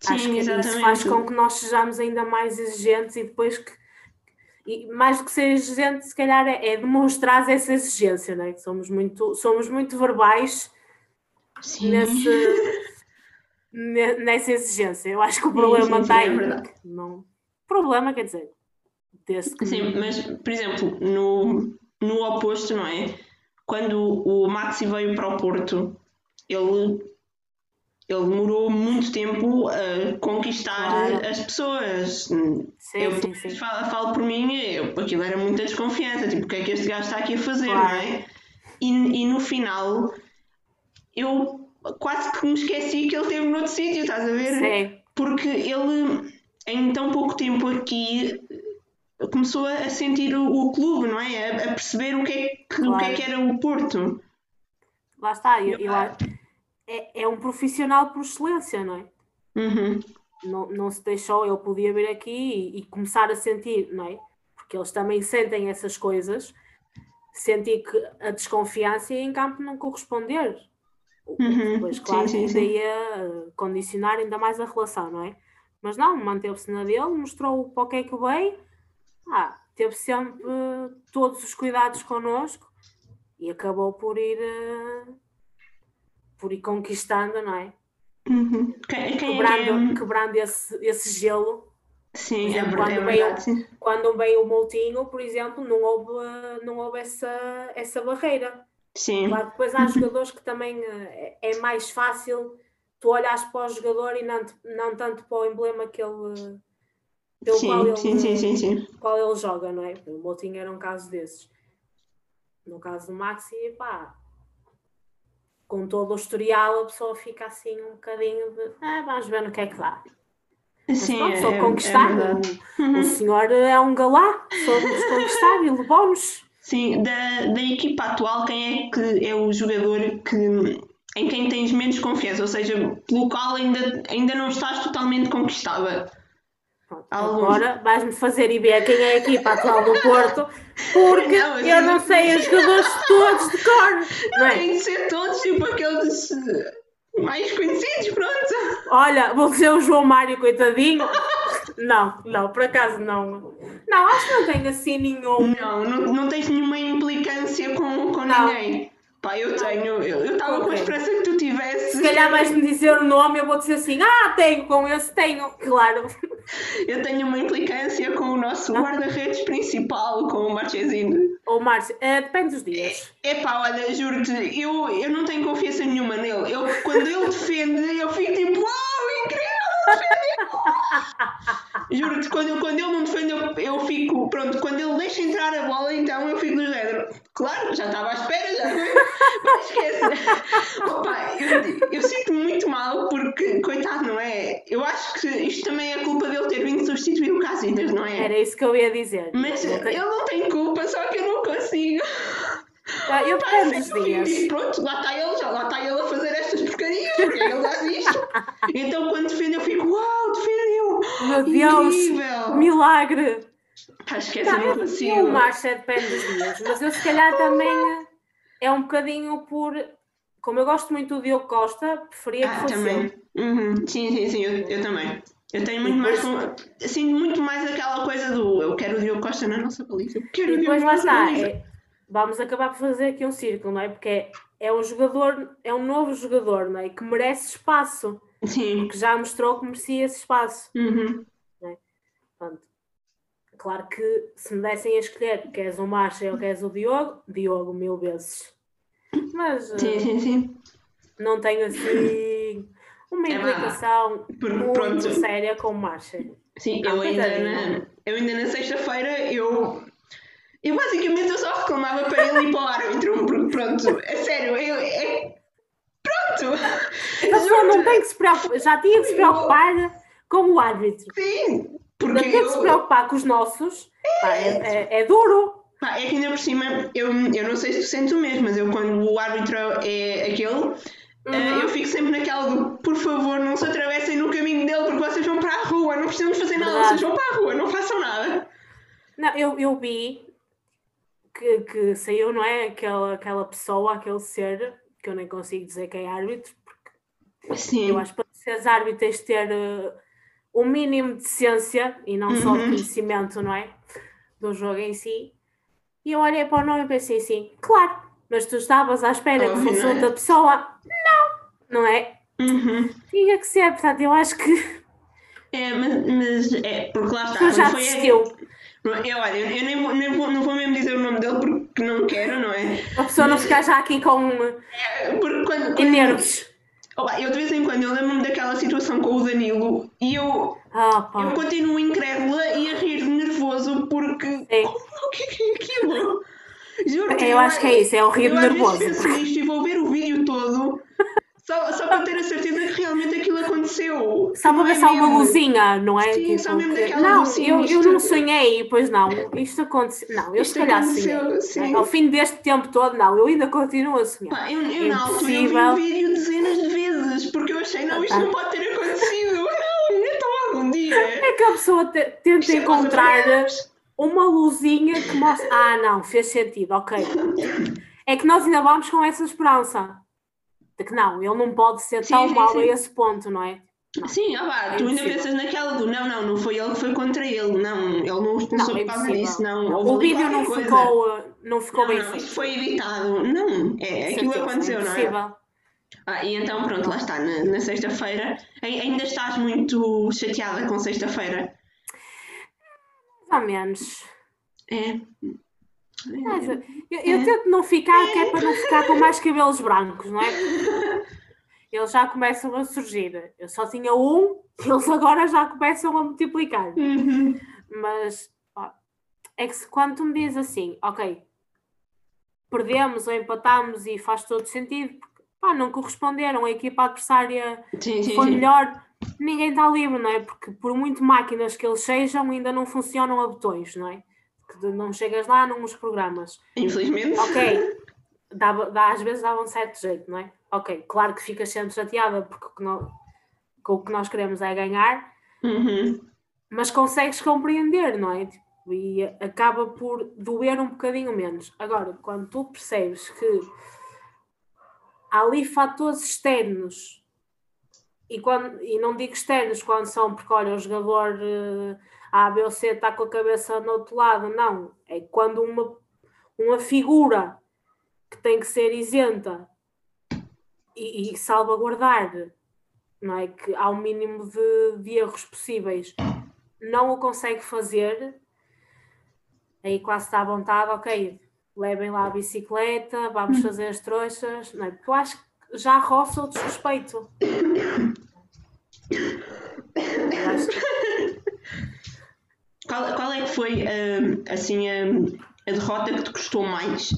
Sim, Acho que exatamente. isso faz com que nós sejamos ainda mais exigentes e depois que e mais do que ser exigente, se calhar é, é demonstrar essa exigência, não é? somos muito, somos muito verbais Sim. Nesse, nessa exigência. Eu acho que o problema está aí. É não, problema, quer dizer, desde que... Sim, mas, por exemplo, no, no oposto, não é? Quando o Maxi veio para o Porto, ele ele demorou muito tempo a conquistar claro. as pessoas. Sim, eu sim, sim. Falo, falo, por mim, eu, aquilo era muita desconfiança, tipo, o que é que este gajo está aqui a fazer, claro. não é? E, e no final, eu quase que me esqueci que ele esteve noutro sítio, estás a ver? Sim. Porque ele, em tão pouco tempo aqui, começou a sentir o, o clube, não é? A, a, perceber o que, é que, claro. o que é que era o Porto. Lá está, eu, eu acho é, é um profissional por excelência, não é? Uhum. Não, não se deixou, ele podia vir aqui e, e, começar a sentir, não é? Porque eles também sentem essas coisas, sentir que a desconfiança em campo não corresponder. Uhum. Depois, claro, sim, sim, que ia condicionar ainda mais a relação, não é? Mas não, manteve-se na dele, mostrou para o que é que veio, ah, teve sempre todos os cuidados connosco e acabou por ir. Uh, por ir conquistando, não é? Uhum. Quem, quem quebrando, é... quebrando esse, esse gelo. Sim, é exemplo, é verdade. Veio, quando veio o Moutinho, por exemplo, não houve, não houve essa, essa barreira. Sim. Claro, depois há jogadores que também é, é mais fácil tu olhas para o jogador e não, não tanto para o emblema que ele pelo sim, qual, ele, sim, sim, sim, sim. qual ele joga, não é? O Moutinho era um caso desses. No caso do Maxi, pá, com todo o historial, a pessoa fica assim um bocadinho de ah, vamos ver no que é que dá. Sim, pronto, só é, conquistar. É o, o, senhor é um galá, soube-nos conquistar e levou-nos. Sim, da, da equipa atual, quem é que é o jogador que, em quem tens menos confiança? Ou seja, pelo qual ainda, ainda não estás totalmente conquistada? Agora vais-me fazer ir ver quem é a equipa atual do Porto, porque não, eu não sei os jogadores todos de cor. Não é? Tem que ser todos, tipo aqueles mais conhecidos, pronto. Olha, vou dizer o João Mário, coitadinho. Não, não, por acaso não. Não, acho que não tenho assim nenhum. Não, não, não tens nenhuma implicância com, com ninguém. Pá, eu tenho. Eu estava okay. com a esperança que tu tivesse. Se calhar vais me dizer o nome, eu vou dizer assim: ah, tenho, com esse tenho, claro. Eu tenho uma implicância com o nosso guarda-redes principal, com o Marchesino. Ou Márcio, é, depende dos dias. É pá, olha, juro-te, eu, eu não tenho confiança nenhuma nele. Eu, quando ele defende, eu fico tipo, uau, incrível! Juro-te, quando, quando ele não defende, eu, eu fico. Pronto, quando ele deixa entrar a bola, então eu fico do género. Claro, já estava à espera, já foi. Mas esquece. Opa, eu, eu sinto muito mal porque, coitado, não é? Eu acho que isto também é culpa dele ter vindo substituir o Casillas, não é? Era isso que eu ia dizer. Mas ele não tem culpa, só que eu não consigo. Ah, eu dependo dos dias. Pronto, lá está ele, já lá está ele a fazer estas porcarias, porque ele faz isto. então quando defende eu fico, uau, defendeu! Meu Deus! Incrível. Milagre! Acho que é possível. O marcha depende dos dias, mas eu se calhar também é um bocadinho por. Como eu gosto muito do Diogo Costa, preferia que ah, fosse também. Uhum. Sim, sim, sim, eu, eu também. Eu tenho muito depois, mais, assim, muito mais aquela coisa do eu quero o Diogo Costa na nossa baliza. Eu quero o Diogo Costa na nossa baliza vamos acabar por fazer aqui um círculo, não é? Porque é, é um jogador, é um novo jogador, não é? Que merece espaço. Sim. Que já mostrou que merecia esse espaço. Uhum. É? Pronto. Claro que se me dessem a escolher queres o Marcha ou queres o Diogo, Diogo mil vezes. Mas sim, sim, sim. não tenho assim uma é implicação é muito pronto. séria com o Marcha. Sim, eu ainda, na, eu ainda na sexta-feira eu eu basicamente eu só reclamava para ele ir para o árbitro, porque pronto, é sério, eu, é. Pronto! A pessoa não tem que se preocupar, já tinha que se preocupar com o árbitro. Sim, porque. Tem eu... que se preocupar com os nossos, é, pá, é, é, é duro. Pá, é que ainda por cima, eu, eu não sei se tu sentes o mesmo, mas eu quando o árbitro é aquele. Eh, uhum. Uh, eu fico sempre naquela do por favor, não se atravessem no caminho dele porque vocês vão para a rua, não precisamos fazer nada, Verdade. vocês vão para a rua, não façam nada. Não, eu, eu vi que, que saiu, não é? Aquela, aquela pessoa, aquele ser, que eu nem consigo dizer que é árbitro, porque Sim. eu acho que para seres árbitro tens de ter uh, o mínimo de ciência e não uhum. só de conhecimento, não é? Do jogo em si. E eu olhei para o nome e pensei assim, claro, mas tu estavas à espera que fosse outra pessoa. Não, não é? Uhum. Tinha que ser, portanto, eu acho que. É, mas, mas é, porque lá está. Tu já desistiu. Eu, olha, eu nem vou, nem vou, não vou mesmo dizer o nome dele porque não quero, não é? A pessoa não ficar já aqui com. É, porque quando, quando nervos. Eu de vez em quando eu lembro-me daquela situação com o Danilo e eu, ah, eu continuo incrédula e a rir nervoso porque. Sim. o que é é aquilo? Juro, eu, eu acho que é isso, é o rir nervoso. Eu penso nisto e vou ver o vídeo todo para ter a certeza que realmente aquilo aconteceu. Só para ver é só uma luzinha, não é? Sim, tipo, só mesmo daquela Não, luzinha, eu, eu não sonhei, pois não. Isto aconteceu. Não, eu isto se calhar sonhei. Sim. Ao fim deste tempo todo, não, eu ainda continuo a sonhar. Pá, eu, eu é na altura eu vi o vídeo dezenas de vezes, porque eu achei, não, isto não pode ter acontecido. Não, então algum dia. É que a pessoa te, tenta isto é encontrar uma luzinha que mostra. Ah, não, fez sentido, ok. É que nós ainda vamos com essa esperança de que não, ele não pode ser sim, tão sim, mau sim. a esse ponto, não é? Não. Sim, ah, vá, é tu ainda pensas naquela do não, não, não foi ele que foi contra ele, não, ele não expulsou por causa disso, não. O vídeo não ficou, não ficou não, bem feito. Foi editado, não, é, aquilo que aconteceu, não é? Ah, e então pronto, lá está, na, na sexta-feira. Ainda estás muito chateada com sexta-feira? Mais ou menos. É. Mas, eu, eu tento não ficar, que é para não ficar com mais cabelos brancos, não é? Eles já começam a surgir. Eu só tinha um, eles agora já começam a multiplicar. Uhum. Mas ó, é que se, quando tu me dizes assim, ok, perdemos ou empatamos e faz todo sentido, porque pá, não corresponderam, a equipa adversária sim, sim, foi sim. melhor, ninguém está livre, não é? Porque por muito máquinas que eles sejam, ainda não funcionam a botões, não é? Que não chegas lá num dos programas. Infelizmente. Ok, dá, dá, às vezes dá um certo jeito, não é? Ok, claro que ficas sempre chateada porque o que, não, o que nós queremos é ganhar, uhum. mas consegues compreender, não é? Tipo, e acaba por doer um bocadinho menos. Agora, quando tu percebes que há ali fatores externos e, quando, e não digo externos quando são porque olha o jogador uh, a, B ou C está com a cabeça no outro lado. Não. É quando uma, uma figura que tem que ser isenta e, e salvaguardar não é? que há o um mínimo de, de erros possíveis, não o consegue fazer, aí quase está à vontade, ok, levem lá a bicicleta, vamos fazer as trouxas, não é? Porque eu acho que já roça o desrespeito. Qual, qual é que foi hum, assim a, hum, a derrota que te custou mais?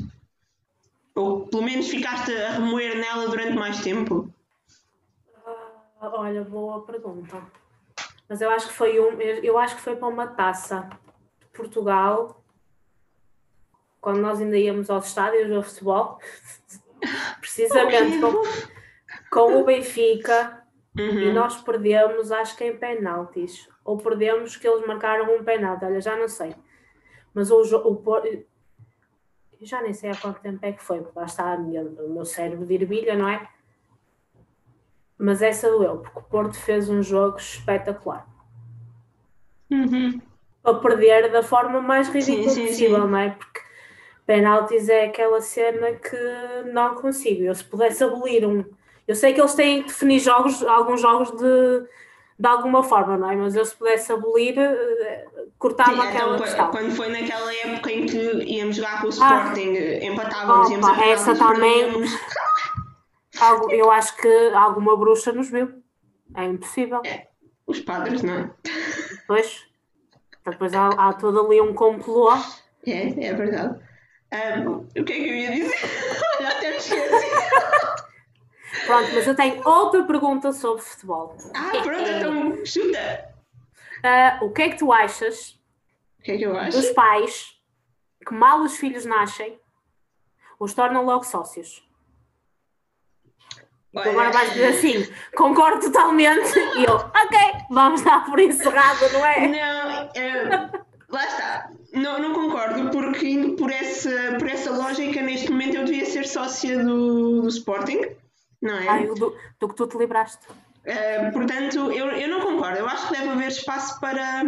Ou pelo menos ficaste a remoer nela durante mais tempo? Uh, olha, boa pergunta. Mas eu acho que foi um, eu acho que foi para uma taça de Portugal quando nós ainda íamos aos estádios de futebol, precisamente com, com, o Benfica, uhum. e nós perdemos, acho que em penaltis, ou perdemos que eles marcaram um penalti, olha, já não sei. Mas o, o, já nem sei há quanto tempo é que foi, lá está minha, o meu cérebro de ervilha, não é? Mas essa doeu, porque o Porto fez um jogo espetacular. Uhum. A perder da forma mais ridícula sim, sim, possível, sim. não é? Porque penaltis é aquela cena que não consigo. Eu se pudesse abolir um. Eu sei que eles têm que definir jogos, alguns jogos de, de alguma forma, não é? Mas eu se pudesse abolir, eh, cortava Sim, aquela então, questão. Quando foi naquela época em que íamos jogar com o ah. Sporting, ah, empatávamos, íamos a Essa também. Algo, eu acho que alguma bruxa nos viu. É impossível. É, os padres, não é? Pois. Depois há, há todo ali um complô. É, é verdade. Um, o que é que eu ia dizer? Já até me esqueci. Pronto, mas eu tenho outra pergunta sobre futebol. Ah, pronto, então chuta. Uh, o que é que tu achas que é que eu acho? dos pais que mal os filhos nascem os tornam logo sócios? Olha. Agora vais dizer assim, concordo totalmente, e eu, ok, vamos dar por encerrado, não é? Não, é, lá está. Não, não concordo, porque indo por essa, por essa lógica, neste momento eu devia ser sócia do, do Sporting, não é? Ai, do, do que tu te libraste. Uh, portanto, eu, eu não concordo. Eu acho que deve haver espaço para.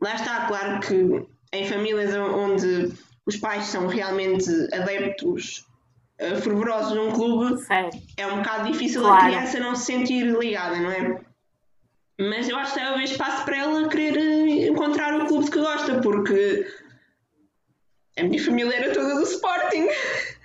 Lá está, claro que em famílias onde os pais são realmente adeptos uh, fervorosos num clube, Sério? é um bocado difícil claro. a criança não se sentir ligada, não é? Mas eu acho que deve haver espaço para ela querer eh, encontrar o clube que gosta, porque a minha família era toda do Sporting.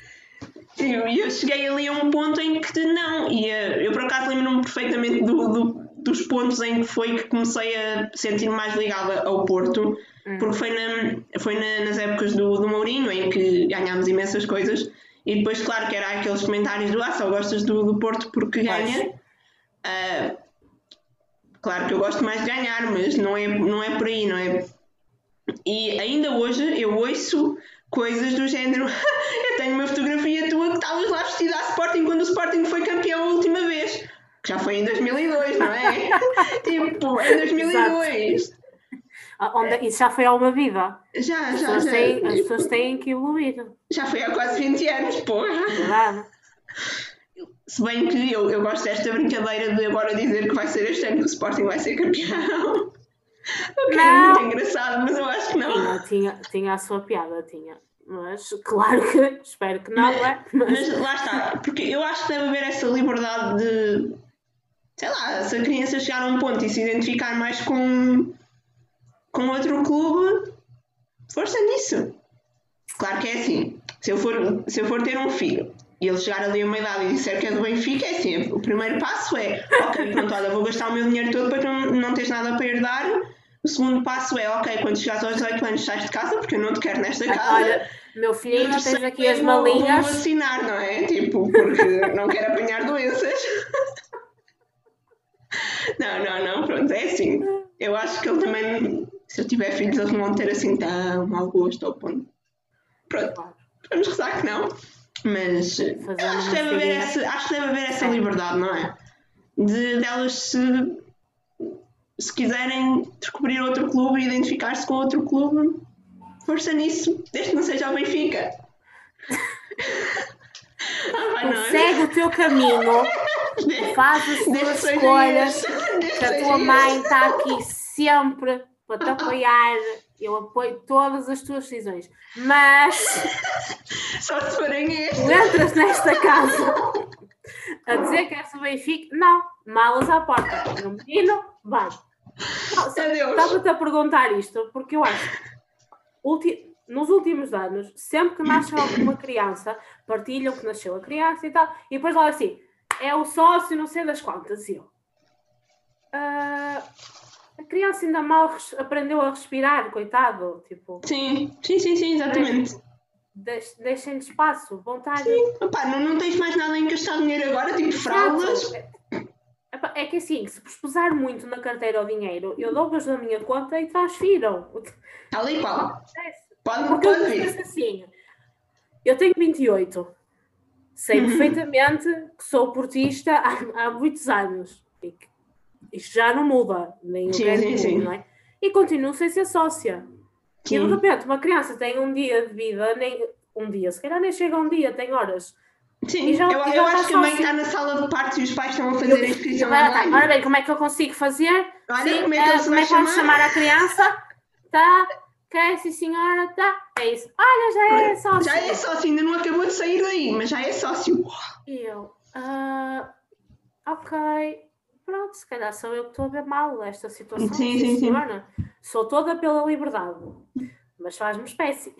E eu, cheguei ali a um ponto em que não, e eh, eu por acaso lembro-me perfeitamente do, do, dos pontos em que foi que comecei a sentir-me mais ligada ao Porto, hum. porque foi, na, foi na, nas épocas do, do Mourinho em que ganhámos imensas coisas, e depois, claro, que era aqueles comentários do ah, só gostas do, do Porto porque ganha. Uh, Claro que eu gosto mais de ganhar, mas não é, não é por aí, não é? E ainda hoje eu ouço coisas do género. eu tenho uma fotografia tua que estavas lá vestida a Sporting quando o Sporting foi campeão a última vez. Que já foi em 2002, não é? tipo, em 2002. Ah, onde, isso já foi há uma vida. Já, as já, já. Têm, as pessoas têm que evoluir. Já foi há quase 20 anos, porra. Verdade. Se bem que eu, eu gosto desta brincadeira de agora dizer que vai ser este ano que o Sporting vai ser campeão. O que é muito engraçado, mas eu acho que não. Tinha, tinha, tinha a sua piada, tinha. Mas claro que espero que não, mas, é? Mas... mas lá está, porque eu acho que deve haver essa liberdade de sei lá, se a criança chegar a um ponto e se identificar mais com, com outro clube, força nisso. Claro que é assim, se eu for, se eu for ter um filho e ele chegar ali a uma idade e disser que é do Benfica, é assim, o primeiro passo é, ok, pronto, olha, vou gastar o meu dinheiro todo para não, não teres nada para herdar. O segundo passo é, ok, quando chegares aos 18 anos sais de casa, porque eu não te quero nesta casa. Olha, meu filho, não tens aqui as malinhas. Vou vacinar, não é? Tipo, porque não quero apanhar doenças. não, não, não, pronto, é assim. Eu acho que ele também, se eu tiver filhos, eles não vão ter assim tão mau gosto ao ponto. Pronto, vamos rezar que não. Mas acho que, deve haver essa, acho que deve haver essa liberdade, não é? De delas se, se quiserem descobrir outro clube e identificar-se com outro clube, força nisso, desde que não seja o Benfica. ah, Segue o teu caminho, faz as tuas escolhas, que a tua mãe está aqui sempre para te apoiar eu apoio todas as tuas decisões, mas só se forem estas. Entras nesta casa a dizer que és o Benfica, não, malas à porta. O menino, vai. Estava-te a perguntar isto, porque eu acho que nos últimos anos, sempre que nasce alguma criança, partilham que nasceu a criança e tal, e depois lá assim, é o sócio, não sei das quantas, e eu. Uh, a criança ainda mal aprendeu a respirar, coitado. Tipo, sim, sim, sim, sim exatamente. Deixem-lhe espaço, vontade. Sim, Opa, não, não tens mais nada em gastar dinheiro agora, tipo fraldas. É que assim, se puser muito na carteira o dinheiro, eu dou-vos da minha conta e transfiram. Tal e qual. Pode, Porque pode vir. assim, eu tenho 28. Sei uhum. perfeitamente que sou portista há, há muitos anos. E que isto já não muda, nem o sim, sim, sim. não é? E continuo sem ser sócia. Sim. E de repente uma criança tem um dia de vida, nem um dia, se calhar nem chega um dia, tem horas. Sim, já, eu, eu acho que a mãe está na sala de partos e os pais estão a fazer a inscrição online. Ora bem, como é que eu consigo fazer? Olha, sim, como é que, uh, como é que vamos chamar a criança? Tá, quer sim senhora, tá. É isso. Olha, já é sócio. Já é sócio, ainda não acabou de sair daí, mas já é sócio. E eu, uh, ok pronto, se calhar sou eu que estou a ver mal esta situação. Sim, sim, sim. Sou toda pela liberdade, mas faz-me espécie.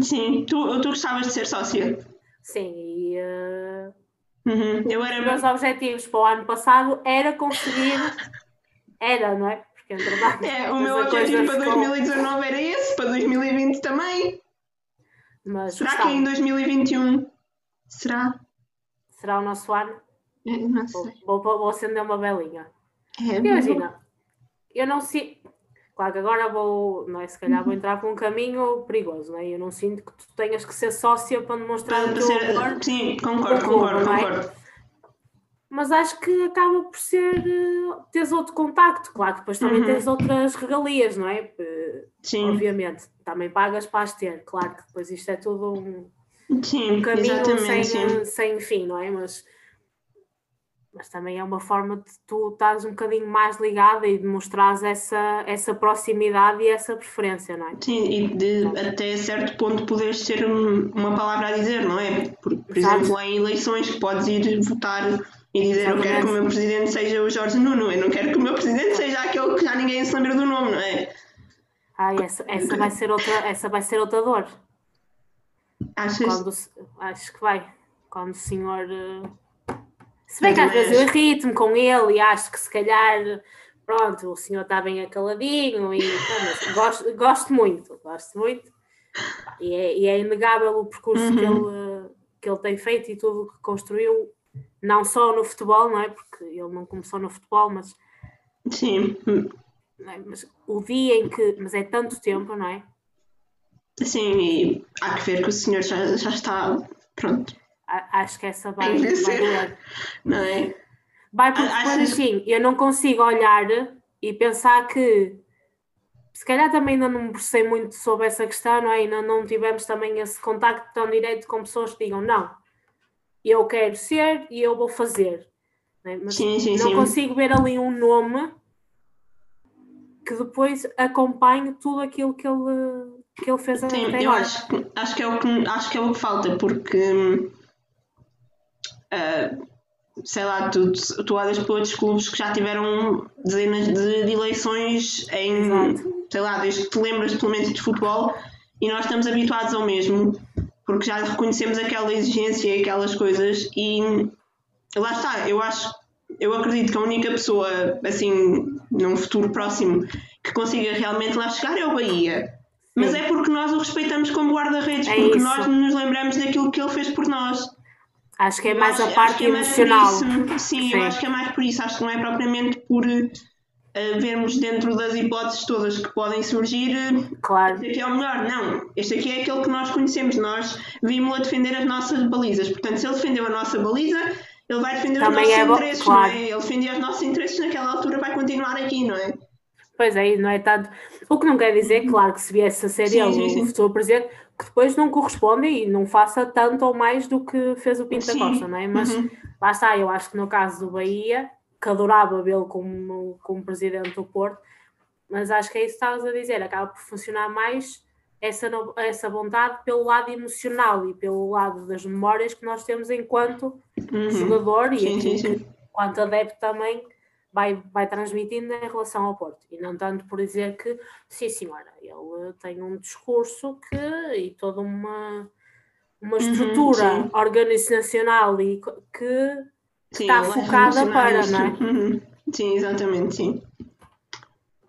Sim, tu, tu gostavas de ser sócia? Sim, e uh, uhum. eu era... os meus objetivos para o ano passado era conseguir. era, não é? Porque entretanto. É, o meu objetivo para 2019 era esse, para 2020 também. Mas Será gostava. que em 2021? Será? Será o nosso ano? Não sei. Vou, vou, vou acender uma velinha. É, Imagina, eu não sei. Claro que agora vou, não é? Se calhar vou uhum. entrar por um caminho perigoso, não é? Eu não sinto que tu tenhas que ser sócia para demonstrar para, o teu ser, amor. Sim, concordo, concordo, é? concordo. Mas acho que acaba por ser uh, teres outro contacto, claro que depois também uhum. tens outras regalias, não é? Sim. Obviamente, também pagas para as ter, claro que depois isto é tudo um, sim, um caminho sem, sem fim, não é? Mas mas também é uma forma de tu estares um bocadinho mais ligada e de mostrares essa, essa proximidade e essa preferência, não é? Sim, e de até certo ponto poderes ter uma palavra a dizer, não é? Por, por exemplo, em eleições que podes ir votar e dizer Exatamente. eu quero que o meu presidente seja o Jorge Nuno, eu não quero que o meu presidente seja aquele que já ninguém se lembra do nome, não é? Ah, essa, essa, vai, ser outra, essa vai ser outra dor. Achas? Quando, acho que vai. Quando o senhor eh, se bem que às vezes eu irrito-me com ele e acho que se calhar, pronto, o senhor está bem acaladinho e gosto, gosto muito, gosto muito. E é, e é inegável o percurso uhum. que, ele, que ele tem feito e tudo o que construiu, não só no futebol, não é? Porque ele não começou no futebol, mas. Sim. É? Mas o dia em que. Mas é tanto tempo, não é? Sim, e há que ver que o senhor já, já está. Pronto acho que essa vai, vai doer. Não é? Vai porque depois assim, eu não consigo olhar e pensar que se calhar também ainda não me processei muito sobre essa questão, não é? Ainda não tivemos também esse contacto tão direto com pessoas que digam não, eu quero ser e eu vou fazer. Não é? Mas sim, sim, não sim. consigo ver ali um nome que depois acompanhe tudo aquilo que ele, que ele fez Sim, eu acho, acho, que é o que, acho que é o que falta, porque hum, uh, sei lá, tu, tu olhas para outros clubes que já tiveram dezenas de, de eleições em, Exato. sei lá, desde que te lembras pelo menos de futebol e nós estamos habituados ao mesmo, porque já reconhecemos aquela exigência e aquelas coisas e lá está, eu acho, eu acredito que a única pessoa, assim, num futuro próximo, que consiga realmente lá chegar é o Bahia. Mas Sim. é porque nós o respeitamos como guarda-redes, é porque isso. nós nos lembramos daquilo que ele fez por nós. Acho que é mais acho, a parte é emocional. Sim, Sim, eu acho que é mais por isso. Acho que não é propriamente por uh, vermos dentro das hipóteses todas que podem surgir. Claro. Este aqui é o melhor. Não. Este aqui é aquele que nós conhecemos. Nós vimos-lo a defender as nossas balizas. Portanto, se ele defendeu a nossa baliza, ele vai defender Também os nossos é interesses, claro. não é? Ele defendia os nossos interesses naquela altura, vai continuar aqui, não é? Pois é, não é tanto. O que não quer dizer, claro, que se viesse a ser sim, ele sim. o futuro presidente, que depois não corresponde e não faça tanto ou mais do que fez o Pinto da Costa, não é? Mas uhum. lá está, eu acho que no caso do Bahia, que adorava vê-lo como, como presidente do Porto, Mas acho que é isso que estavas a dizer, acaba por funcionar mais essa, essa vontade pelo lado emocional e pelo lado das memórias que nós temos enquanto uhum. jogador e sim, sim, sim. enquanto adepto também vai, vai transmitindo em relação ao Porto. E não tanto por dizer que, sim senhora, ele tem um discurso que, e toda uma, uma uhum, estrutura uhum, organizacional e que está focada para, não é? Uhum. Sim, exatamente, sim.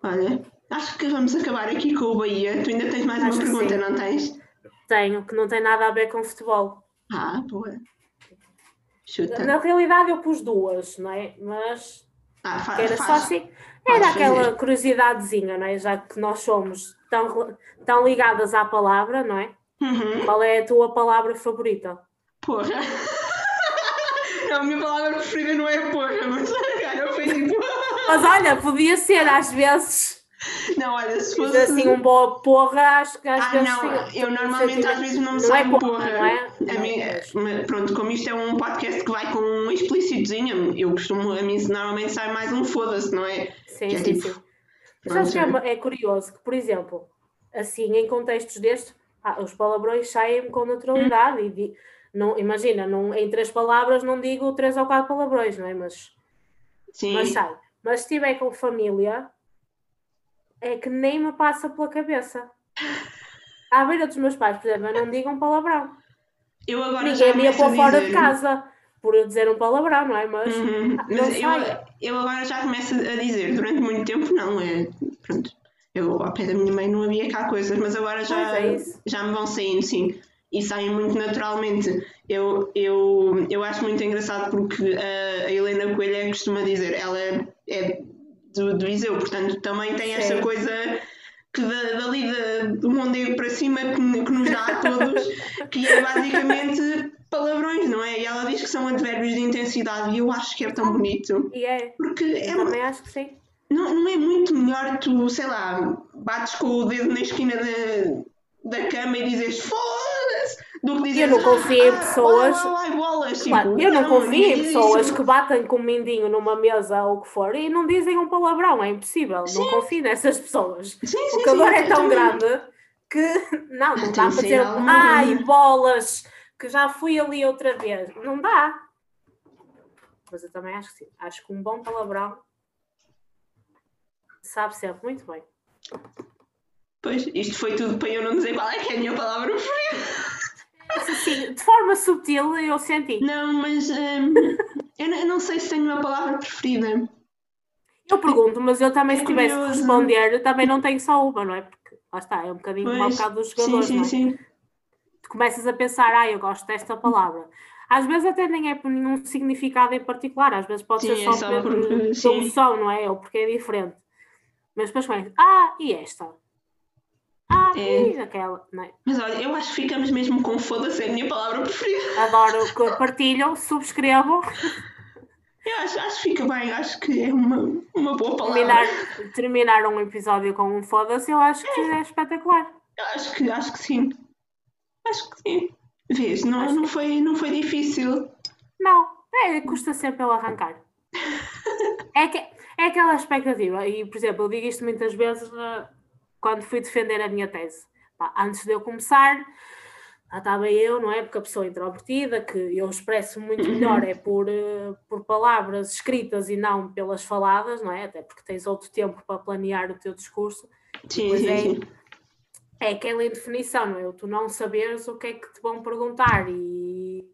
Olha, acho que vamos acabar aqui com o Bahia. Tu ainda tens mais acho uma pergunta, sim. não tens? Tenho, que não tem nada a ver com futebol. Ah, boa. Chuta. Na realidade eu pus duas, não é? Mas ah, faz, era só assim. Era aquela fazer. curiosidadezinha, não é? Já que nós somos tão, tão ligadas à palavra, não é? Uhum. Qual é a tua palavra favorita? Porra. a minha palavra preferida não é porra, mas cara, foi tipo. Mas olha, podia ser às vezes. Não, olha, se fosse. assim, um boa porra, acho que às ah, vezes. Não, eu normalmente às vezes não me não é porra. Não é? A mim, pronto, como isto é um podcast que vai com um explícitozinho, eu costumo, a mim normalmente sai mais um foda-se, não é? Sim, é sim, tipo, sim. Mas acho que é, é curioso que, por exemplo, assim, em contextos destes, ah, os palavrões saem com naturalidade hum. e não, imagina, não, em três palavras não digo três ou quatro palavrões, não é? Mas, Sim. mas sai. Mas se estiver com família, é que nem me passa pela cabeça. À beira dos meus pais, por exemplo, eu não digo um palavrão. Eu agora Ninguém me ia pôr fora de casa por eu dizer um palavrão, não é? Mas, uhum. Mas eu, eu agora já começo a dizer, durante muito tempo não, é. Pronto. Eu, ao pé da minha mãe não havia cá coisas, mas agora já, é já me vão saindo, sim. E saem muito naturalmente. Eu, eu, eu acho muito engraçado porque a, a Helena Coelho costuma dizer, ela é, é do, do Viseu, portanto também tem esta coisa que da, dali da, do mundo para cima que, que nos dá a todos, que é basicamente palavrões, não é? E ela diz que são advérbios de intensidade e eu acho que é tão bonito. E é. Porque é eu também acho que sim. Não, não é muito melhor tu, sei lá, bates com o dedo na esquina da, da cama e dizes foda-se do que dizer eu não confio em ah, pessoas. Ah, tipo, eu não, não confio em pessoas que batem com um mindinho numa mesa ou o que for e não dizem um palavrão, é impossível. Sim. Não confio nessas pessoas. Sim, sim, o calor é tão grande que não, não dá para dizer ai, bolas, que já fui ali outra vez. Não dá. Mas eu também acho que sim. Acho que um bom palavrão sabe sempre muito bem. Pois, isto foi tudo para eu não dizer qual é que é a minha palavra preferida. Assim, de forma sutil eu senti. Não, mas um, eu, não sei se tenho uma palavra preferida. Eu pergunto, mas eu também, é se tivesse que responder, eu também não tenho só uma, não é? Porque lá está, é um bocadinho pois, um bocado dos jogadores. Sim, sim, não é? sim. Tu começas a pensar, ah, eu gosto desta palavra. Às vezes até nem é por nenhum significado em particular, às vezes pode sim, ser só, é só por, por, som, não é? Ou porque é diferente. Mas depois ah, e esta? Ah, é. aquela. Não é? Mas olha, eu acho que ficamos mesmo com foda-se, é a minha palavra preferida. Adoro que partilham, subscrevam. Eu acho, acho que fica bem, acho que é uma, uma boa palavra. Terminar, terminar um episódio com um foda-se, eu acho que é, é espetacular. Eu acho que, acho que sim. Acho que sim. Vês, não, não, foi, não foi difícil. Não, é, custa sempre eu arrancar. é, que, é aquela expectativa, e por exemplo, eu digo isto muitas vezes quando fui defender a minha tese. Pá, antes de eu começar, lá estava eu, não é? Porque a pessoa introvertida, que eu expresso muito uhum. melhor é por, uh, por palavras escritas e não pelas faladas, não é? Até porque tens outro tempo para planear o teu discurso. Sim, sim, é, sim. é aquela indefinição, não é? Tu não saberes o que é que te vão perguntar e,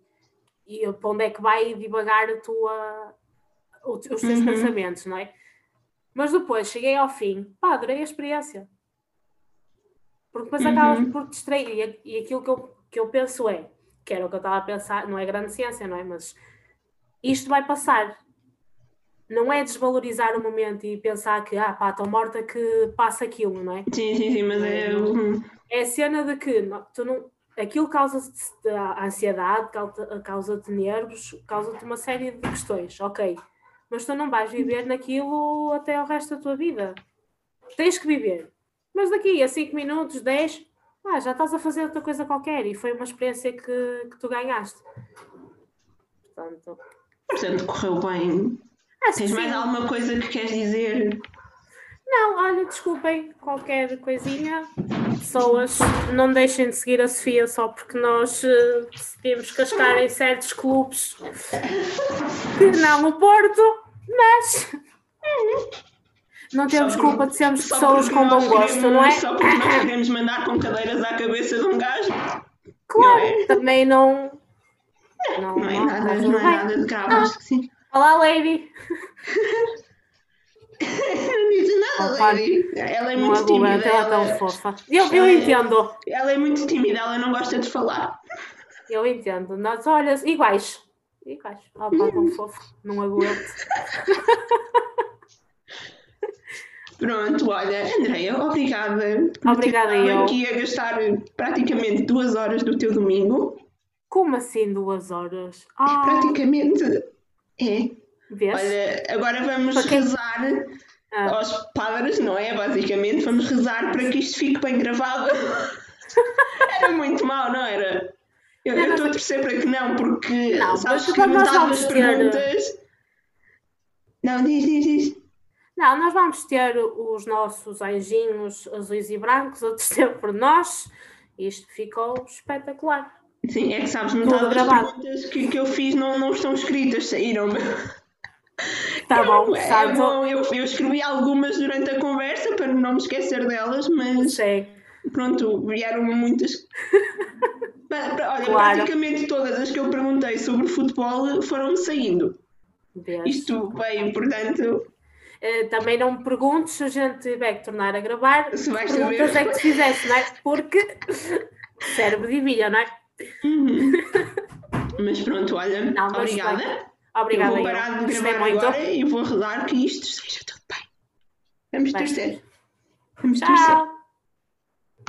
e para onde é que vai divagar a tua, os teus uhum. pensamentos, não é? Mas depois cheguei ao fim, pá, adorei a experiência porque depois uhum. acabas por te distrair. E, e aquilo que eu, que eu penso é, que era o que eu estava a pensar, não é grande ciência, não é? Mas isto vai passar. Não é desvalorizar o momento e pensar que, ah, pá, estou morta que passa aquilo, não é? Sim, sim, sim, mas é. É a cena de que não, tu não, aquilo causa-te ansiedade, causa-te nervos, causa-te uma série de questões, ok. Mas tu não vais viver naquilo até o resto da tua vida. Tens que viver. Mas daqui a 5 minutos, 10, ah, já estás a fazer outra coisa qualquer e foi uma experiência que, que tu ganhaste. Portanto, Portanto, correu bem. Tens mais alguma coisa que queres dizer? Não, olha, desculpem, qualquer coisinha. Pessoas, não deixem de seguir a Sofia só porque nós uh, decidimos cascar em certos clubes que não o Porto, mas não temos culpa de sermos pessoas com bom gosto, não é? Só porque nós queremos mandar com cadeiras à cabeça de um gajo. Claro, não é? também não. Não, não, é, nada, não, é nada de grave, acho que sim. Olá, Lady! não diz nada, Lady. Ela é muito tímida. Ela é tão fofa. Eu, eu entendo. Ela é muito tímida, ela não gosta de falar. Eu entendo. Nós, olha, iguais. Iguais. Ela está tão fofa. Não aguento. Pronto, olha, Andréia, obrigada. Obrigada eu. aqui a gastar praticamente duas horas do teu domingo. Como assim duas horas? Ah. Praticamente. É. Vês? Olha, agora vamos quem... rezar ah. aos padres, não é? Basicamente, vamos rezar para que isto fique bem gravado. era muito mal, não era? Eu estou a torcer para que não, porque não, sabes que nós vamos perguntas. Ter... Não, diz, diz, diz. Não, nós vamos ter os nossos anjinhos azuis e brancos a descer por nós. Isto ficou espetacular. Sim, é que sabes, metade das perguntas que, que eu fiz não, não estão escritas, saíram-me. Tá bom, é, é bom. Eu, eu escrevi algumas durante a conversa para não me esquecer delas, mas Sei. pronto, vieram muitas. Olha, claro. praticamente todas as que eu perguntei sobre futebol foram-me saindo. Deus. Isto veio, portanto. Uh, também não me perguntes se a gente tiver que tornar a gravar, se vais perguntas saber. é que te fizeste, não é? Porque cérebro de milha, não é? Uhum. Mas pronto, olha, não, obrigada. Bem. Obrigada. Eu vou parar de gravar agora e vou rezar que isto seja tudo bem. Vamos bem. torcer. Vamos Tchau. torcer.